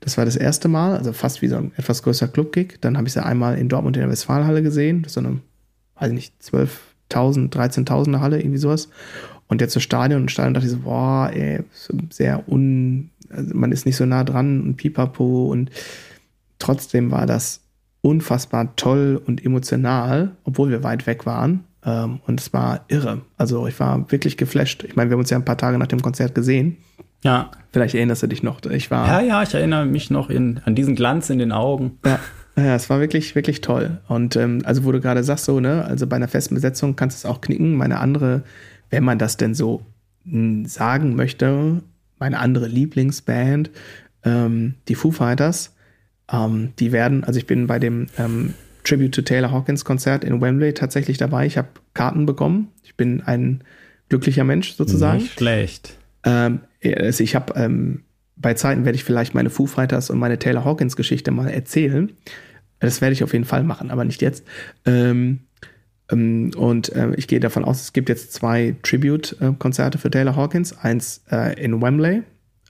Das war das erste Mal, also fast wie so ein etwas größer Club-Gig. Dann habe ich sie einmal in Dortmund in der Westfalenhalle gesehen. Das ist so eine, weiß ich nicht, 12.000, 13.000er Halle, irgendwie sowas. Und jetzt das Stadion. Und Stadion dachte ich so, boah, ey, sehr un, also man ist nicht so nah dran und pipapo. Und trotzdem war das unfassbar toll und emotional, obwohl wir weit weg waren. Ähm, und es war irre. Also ich war wirklich geflasht. Ich meine, wir haben uns ja ein paar Tage nach dem Konzert gesehen. Ja. Vielleicht erinnerst du dich noch. Ich war. Ja, ja, ich erinnere mich noch in, an diesen Glanz in den Augen. Ja. Ja, es war wirklich, wirklich toll. Und ähm, also, wo du gerade sagst, so, ne, also bei einer festen Besetzung kannst du es auch knicken. Meine andere, wenn man das denn so hm, sagen möchte, meine andere Lieblingsband, ähm, die Foo Fighters, ähm, die werden, also ich bin bei dem ähm, Tribute to Taylor Hawkins Konzert in Wembley tatsächlich dabei. Ich habe Karten bekommen. Ich bin ein glücklicher Mensch sozusagen. Nicht schlecht. Ähm, also ich habe ähm, bei Zeiten werde ich vielleicht meine Foo Fighters und meine Taylor Hawkins Geschichte mal erzählen. Das werde ich auf jeden Fall machen, aber nicht jetzt. Ähm, ähm und äh, ich gehe davon aus, es gibt jetzt zwei Tribute-Konzerte für Taylor Hawkins. Eins äh, in Wembley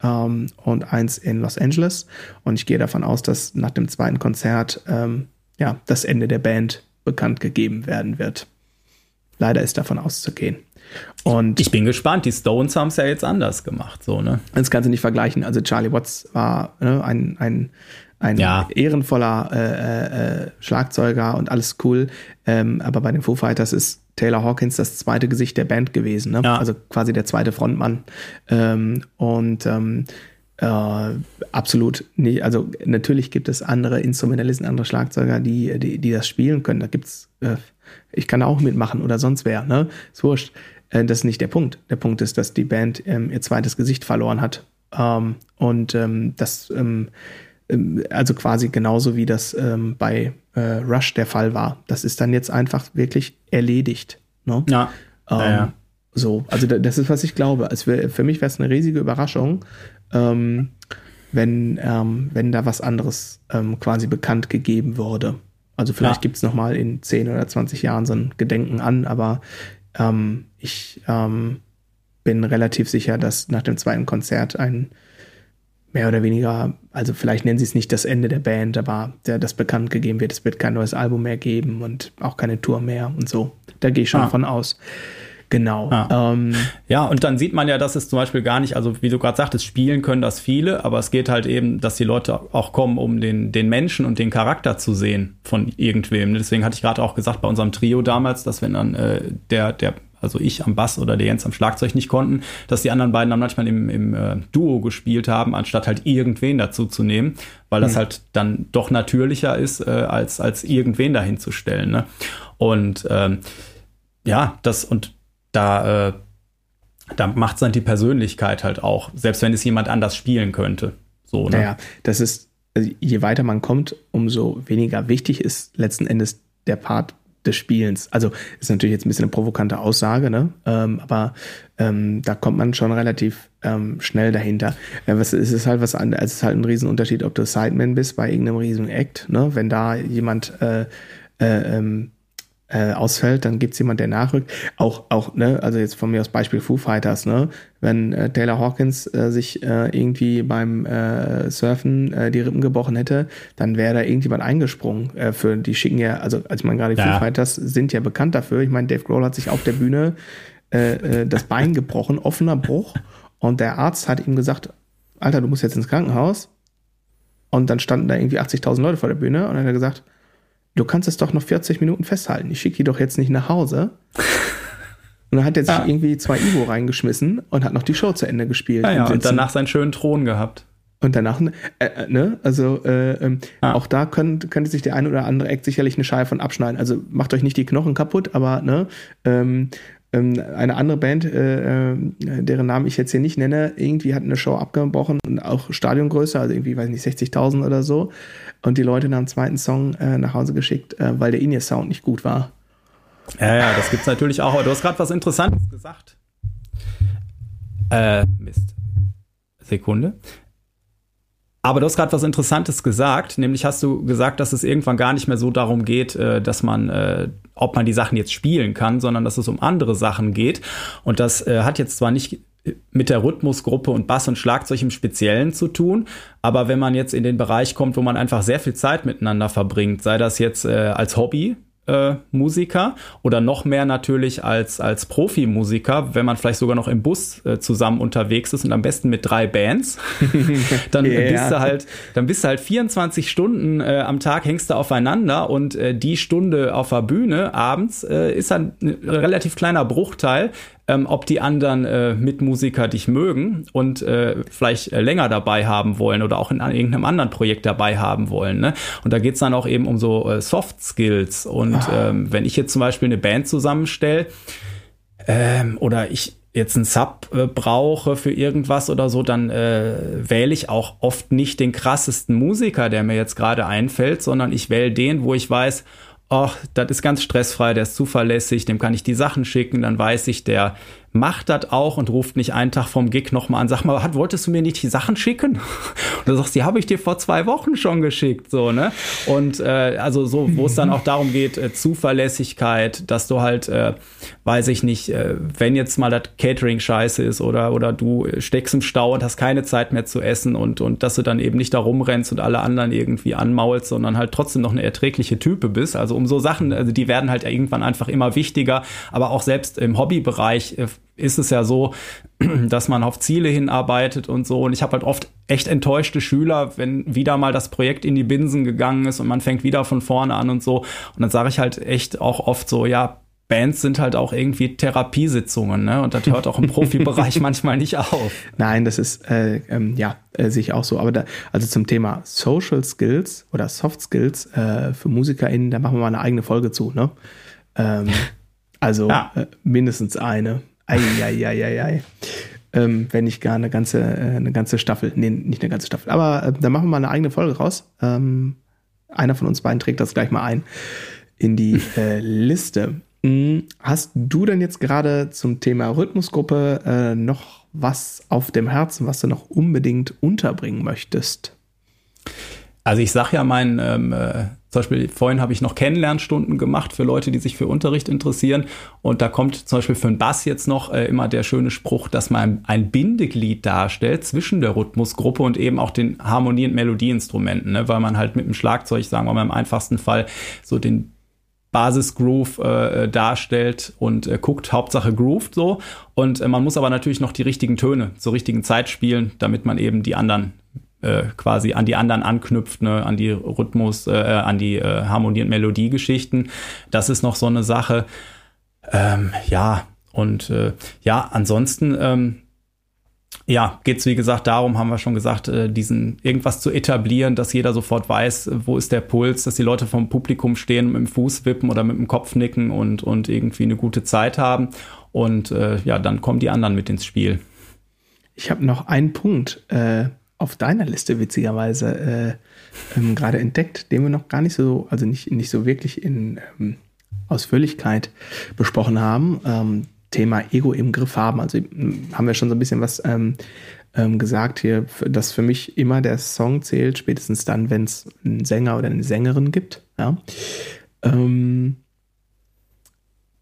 ähm, und eins in Los Angeles. Und ich gehe davon aus, dass nach dem zweiten Konzert ähm, ja, das Ende der Band bekannt gegeben werden wird. Leider ist davon auszugehen. Und ich bin gespannt. Die Stones haben es ja jetzt anders gemacht, so ne? Das kannst du nicht vergleichen. Also Charlie Watts war ne, ein ein ein ja. ehrenvoller äh, äh, Schlagzeuger und alles cool. Ähm, aber bei den Foo Fighters ist Taylor Hawkins das zweite Gesicht der Band gewesen, ne? Ja. Also quasi der zweite Frontmann. Ähm, und ähm, äh, absolut nicht. Also natürlich gibt es andere Instrumentalisten, andere Schlagzeuger, die, die, die das spielen können. Da gibt's, äh, ich kann auch mitmachen oder sonst wer, ne? Ist wurscht. Äh, das ist nicht der Punkt. Der Punkt ist, dass die Band ähm, ihr zweites Gesicht verloren hat. Ähm, und ähm, das, ähm, also quasi genauso wie das ähm, bei äh, Rush der Fall war. Das ist dann jetzt einfach wirklich erledigt. Ne? Ja. ja, ja. So, also das ist, was ich glaube. Also für mich wäre es eine riesige Überraschung, ähm, wenn, ähm, wenn da was anderes ähm, quasi bekannt gegeben wurde. Also vielleicht ja. gibt es nochmal in 10 oder 20 Jahren so ein Gedenken an, aber ähm, ich ähm, bin relativ sicher, dass nach dem zweiten Konzert ein mehr oder weniger, also vielleicht nennen sie es nicht das Ende der Band, aber der, das bekannt gegeben wird, es wird kein neues Album mehr geben und auch keine Tour mehr und so. Da gehe ich schon ah. von aus. Genau. Ah. Ähm, ja, und dann sieht man ja, dass es zum Beispiel gar nicht, also wie du gerade sagtest, spielen können das viele, aber es geht halt eben, dass die Leute auch kommen, um den, den Menschen und den Charakter zu sehen von irgendwem. Deswegen hatte ich gerade auch gesagt bei unserem Trio damals, dass wenn dann äh, der, der also ich am Bass oder der Jens am Schlagzeug nicht konnten, dass die anderen beiden dann manchmal im, im äh, Duo gespielt haben, anstatt halt irgendwen dazu zu nehmen, weil das mhm. halt dann doch natürlicher ist, äh, als, als irgendwen dahin zu stellen. Ne? Und ähm, ja, das und da, äh, da macht es dann die Persönlichkeit halt auch, selbst wenn es jemand anders spielen könnte. So, ne? Naja, das ist, also je weiter man kommt, umso weniger wichtig ist letzten Endes der Part des Spielens. Also ist natürlich jetzt ein bisschen eine provokante Aussage, ne? Ähm, aber ähm, da kommt man schon relativ ähm, schnell dahinter. Was, es ist halt was es ist halt ein Riesenunterschied, ob du Sideman bist bei irgendeinem riesen Act, ne? Wenn da jemand äh, äh, ähm, äh, ausfällt, dann gibt es jemand, der nachrückt. Auch, auch, ne, also jetzt von mir aus Beispiel Foo Fighters, ne? Wenn äh, Taylor Hawkins äh, sich äh, irgendwie beim äh, Surfen die Rippen gebrochen hätte, dann wäre da irgendjemand eingesprungen. Für die schicken ja, also als ich meine, gerade ja. Foo Fighters sind ja bekannt dafür. Ich meine, Dave Grohl hat sich auf der Bühne das Bein gebrochen, offener Bruch. Und der Arzt hat ihm gesagt, Alter, du musst jetzt ins Krankenhaus. Und dann standen da irgendwie 80.000 Leute vor der Bühne und dann hat er gesagt, du kannst es doch noch 40 Minuten festhalten. Ich schicke die doch jetzt nicht nach Hause. Und dann hat er sich ja. irgendwie zwei Ivo reingeschmissen und hat noch die Show zu Ende gespielt. Ja, ja, und danach seinen schönen Thron gehabt. Und danach, äh, äh, ne, also äh, ah. auch da könnt, könnte sich der ein oder andere Act sicherlich eine Scheibe von abschneiden. Also macht euch nicht die Knochen kaputt, aber ne, ähm, ähm, eine andere Band, äh, äh, deren Namen ich jetzt hier nicht nenne, irgendwie hat eine Show abgebrochen und auch Stadiongröße, also irgendwie, weiß nicht, 60.000 oder so. Und die Leute nach dem zweiten Song äh, nach Hause geschickt, äh, weil der In-Ear-Sound nicht gut war. Ja, ja, das gibt's natürlich auch. Aber du hast gerade was Interessantes gesagt. Äh, Mist. Sekunde. Aber du hast gerade was Interessantes gesagt, nämlich hast du gesagt, dass es irgendwann gar nicht mehr so darum geht, äh, dass man, äh, ob man die Sachen jetzt spielen kann, sondern dass es um andere Sachen geht. Und das äh, hat jetzt zwar nicht mit der Rhythmusgruppe und Bass und Schlagzeug im Speziellen zu tun. Aber wenn man jetzt in den Bereich kommt, wo man einfach sehr viel Zeit miteinander verbringt, sei das jetzt äh, als Hobby, äh, Musiker oder noch mehr natürlich als, als Profimusiker, wenn man vielleicht sogar noch im Bus äh, zusammen unterwegs ist und am besten mit drei Bands, dann yeah. bist du halt, dann bist du halt 24 Stunden äh, am Tag hängst du aufeinander und äh, die Stunde auf der Bühne abends äh, ist dann ein relativ kleiner Bruchteil, ähm, ob die anderen äh, Mitmusiker dich mögen und äh, vielleicht äh, länger dabei haben wollen oder auch in irgendeinem anderen Projekt dabei haben wollen. Ne? Und da geht's dann auch eben um so äh, Soft Skills. Und ah. ähm, wenn ich jetzt zum Beispiel eine Band zusammenstelle ähm, oder ich jetzt einen Sub äh, brauche für irgendwas oder so, dann äh, wähle ich auch oft nicht den krassesten Musiker, der mir jetzt gerade einfällt, sondern ich wähle den, wo ich weiß, ach, das ist ganz stressfrei, der ist zuverlässig, dem kann ich die Sachen schicken, dann weiß ich, der macht das auch und ruft nicht einen Tag vom Gig nochmal an, sag mal, hat, wolltest du mir nicht die Sachen schicken? Und du sagst, die habe ich dir vor zwei Wochen schon geschickt, so, ne? Und äh, also so, wo es dann auch darum geht, äh, Zuverlässigkeit, dass du halt, äh, weiß ich nicht, äh, wenn jetzt mal das Catering scheiße ist oder, oder du steckst im Stau und hast keine Zeit mehr zu essen und, und dass du dann eben nicht da rumrennst und alle anderen irgendwie anmaulst, sondern halt trotzdem noch eine erträgliche Type bist. Also um so Sachen, also die werden halt irgendwann einfach immer wichtiger, aber auch selbst im Hobbybereich äh, ist es ja so, dass man auf Ziele hinarbeitet und so. Und ich habe halt oft echt enttäuschte Schüler, wenn wieder mal das Projekt in die Binsen gegangen ist und man fängt wieder von vorne an und so. Und dann sage ich halt echt auch oft so, ja, Bands sind halt auch irgendwie Therapiesitzungen, ne? Und das hört auch im Profibereich manchmal nicht auf. Nein, das ist äh, ähm, ja äh, sehe ich auch so. Aber da, also zum Thema Social Skills oder Soft Skills äh, für MusikerInnen, da machen wir mal eine eigene Folge zu, ne? Ähm, also ja. äh, mindestens eine. Eieieiei. Ähm, wenn nicht gar eine ganze, äh, eine ganze Staffel. Nee, nicht eine ganze Staffel. Aber äh, da machen wir mal eine eigene Folge raus. Ähm, einer von uns beiden trägt das gleich mal ein in die äh, Liste. Hm, hast du denn jetzt gerade zum Thema Rhythmusgruppe äh, noch was auf dem Herzen, was du noch unbedingt unterbringen möchtest? Also ich sage ja meinen ähm, äh, zum Beispiel vorhin habe ich noch Kennenlernstunden gemacht für Leute, die sich für Unterricht interessieren. Und da kommt zum Beispiel für den Bass jetzt noch äh, immer der schöne Spruch, dass man ein Bindeglied darstellt zwischen der Rhythmusgruppe und eben auch den Harmonie- und Melodieinstrumenten, ne? weil man halt mit dem Schlagzeug, sagen wir mal im einfachsten Fall, so den Basisgroove äh, darstellt und äh, guckt, Hauptsache grooved so. Und äh, man muss aber natürlich noch die richtigen Töne zur richtigen Zeit spielen, damit man eben die anderen äh, quasi an die anderen anknüpft, ne, an die Rhythmus, äh, an die äh, Harmonie- und Melodiegeschichten. Das ist noch so eine Sache. Ähm, ja, und äh, ja, ansonsten ähm, ja, geht es wie gesagt darum, haben wir schon gesagt, äh, diesen irgendwas zu etablieren, dass jeder sofort weiß, wo ist der Puls, dass die Leute vom Publikum stehen, mit dem Fuß wippen oder mit dem Kopf nicken und, und irgendwie eine gute Zeit haben. Und äh, ja, dann kommen die anderen mit ins Spiel. Ich habe noch einen Punkt, äh, auf deiner Liste witzigerweise äh, ähm, gerade entdeckt, den wir noch gar nicht so, also nicht, nicht so wirklich in ähm, Ausführlichkeit besprochen haben. Ähm, Thema Ego im Griff haben. Also haben wir schon so ein bisschen was ähm, ähm, gesagt hier, dass für mich immer der Song zählt, spätestens dann, wenn es einen Sänger oder eine Sängerin gibt. Ja. Ähm,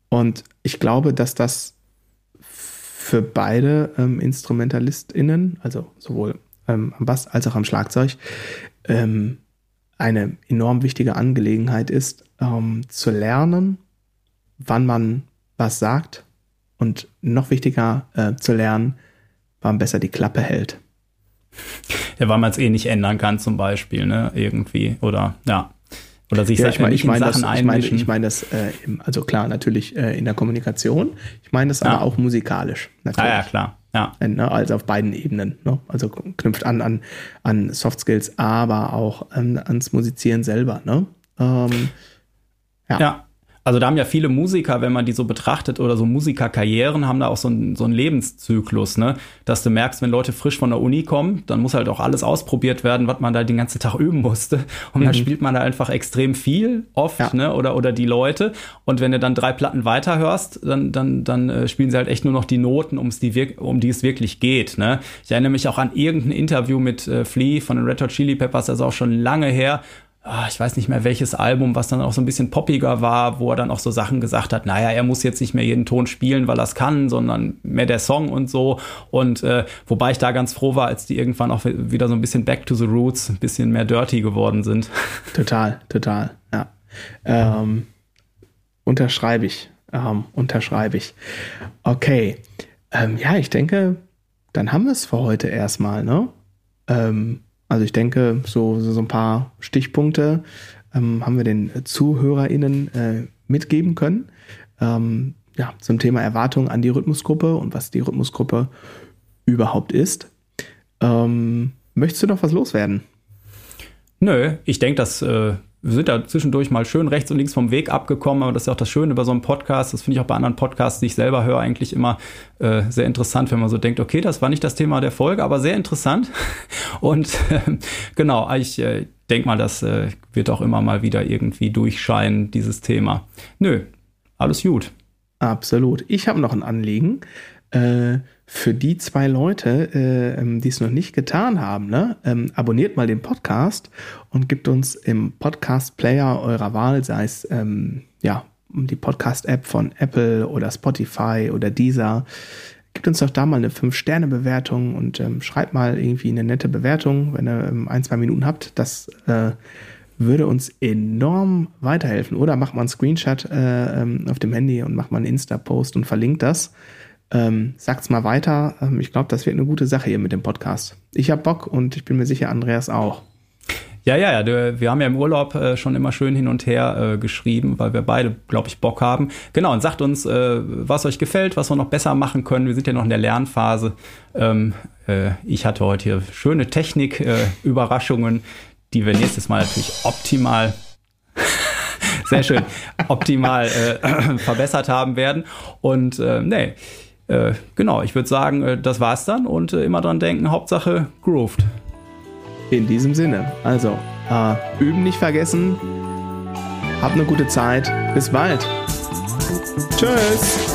und ich glaube, dass das für beide ähm, InstrumentalistInnen, also sowohl ähm, am Bass als auch am Schlagzeug, ähm, eine enorm wichtige Angelegenheit ist, ähm, zu lernen, wann man was sagt und noch wichtiger äh, zu lernen, wann besser die Klappe hält. Ja, weil man es eh nicht ändern kann, zum Beispiel, ne? Irgendwie. Oder ja. Oder sich ja, ich meine, ich meine das, ich meine, ich meine das, äh, also klar, natürlich äh, in der Kommunikation. Ich meine das Ja. aber auch musikalisch. ah, Natürlich. ja, klar. Ja. Äh, Ne, also auf beiden Ebenen. Ne? Also knüpft an an, an Soft Skills, aber auch ähm, ans Musizieren selber. Ne? Ähm, Ja. Ja. Also da haben ja viele Musiker, wenn man die so betrachtet oder so Musikerkarrieren, haben da auch so einen, so einen Lebenszyklus, ne? Dass du merkst, wenn Leute frisch von der Uni kommen, dann muss halt auch alles ausprobiert werden, was man da den ganzen Tag üben musste. Und dann spielt man da einfach extrem viel, oft, Ja. ne? Oder, oder die Leute. Und wenn du dann drei Platten weiterhörst, dann, dann, dann äh, spielen sie halt echt nur noch die Noten, um's die um die es wirklich geht, ne? Ich erinnere mich auch an irgendein Interview mit äh, Flea von den Red Hot Chili Peppers, das ist auch schon lange her, ich weiß nicht mehr welches Album, was dann auch so ein bisschen poppiger war, wo er dann auch so Sachen gesagt hat, naja, er muss jetzt nicht mehr jeden Ton spielen, weil er es kann, sondern mehr der Song und so. Und äh, wobei ich da ganz froh war, als die irgendwann auch wieder so ein bisschen back to the roots, ein bisschen mehr dirty geworden sind. total, total. Ja. Ähm, unterschreibe ich. Ähm, unterschreibe ich. Okay. Ähm, ja, ich denke, dann haben wir es für heute erstmal, ne? Ähm, also ich denke, so, so, ein paar Stichpunkte ähm, haben wir den ZuhörerInnen äh, mitgeben können. Ähm, ja, zum Thema Erwartungen an die Rhythmusgruppe und was die Rhythmusgruppe überhaupt ist. Ähm, möchtest du noch was loswerden? Nö, ich denke, dass äh, wir sind da zwischendurch mal schön rechts und links vom Weg abgekommen, aber das ist auch das Schöne bei so einem Podcast. Das finde ich auch bei anderen Podcasts, die ich selber höre, eigentlich immer äh, sehr interessant, wenn man so denkt, okay, das war nicht das Thema der Folge, aber sehr interessant. Und äh, genau, ich äh, denke mal, das äh, wird auch immer mal wieder irgendwie durchscheinen, dieses Thema. Nö, alles gut. Absolut. Ich habe noch ein Anliegen. Äh, für die zwei Leute, äh, ähm, die es noch nicht getan haben, ne? ähm, abonniert mal den Podcast und gibt uns im Podcast-Player eurer Wahl, sei es ähm, ja, die Podcast-App von Apple oder Spotify oder Deezer, gibt uns doch da mal eine 5-Sterne-Bewertung und ähm, schreibt mal irgendwie eine nette Bewertung, wenn ihr ähm, ein, zwei Minuten habt. Das äh, würde uns enorm weiterhelfen. Oder macht mal einen Screenshot äh, ähm, auf dem Handy und macht mal einen Insta-Post und verlinkt das. Ähm, sagt's mal weiter. Ähm, ich glaube, das wird eine gute Sache hier mit dem Podcast. Ich habe Bock und ich bin mir sicher, Andreas auch. Ja, ja, ja. Wir haben ja im Urlaub äh, schon immer schön hin und her äh, geschrieben, weil wir beide, glaube ich, Bock haben. Genau, und sagt uns, äh, was euch gefällt, was wir noch besser machen können. Wir sind ja noch in der Lernphase. Ähm, äh, ich hatte heute hier schöne Technik-Überraschungen, die wir nächstes Mal natürlich optimal sehr schön, optimal äh, verbessert haben werden. Und äh, nee, äh, genau, ich würde sagen, äh, das war's dann und äh, immer dran denken, Hauptsache grooved. In diesem Sinne, also äh, üben nicht vergessen. Habt eine gute Zeit. Bis bald. Tschüss.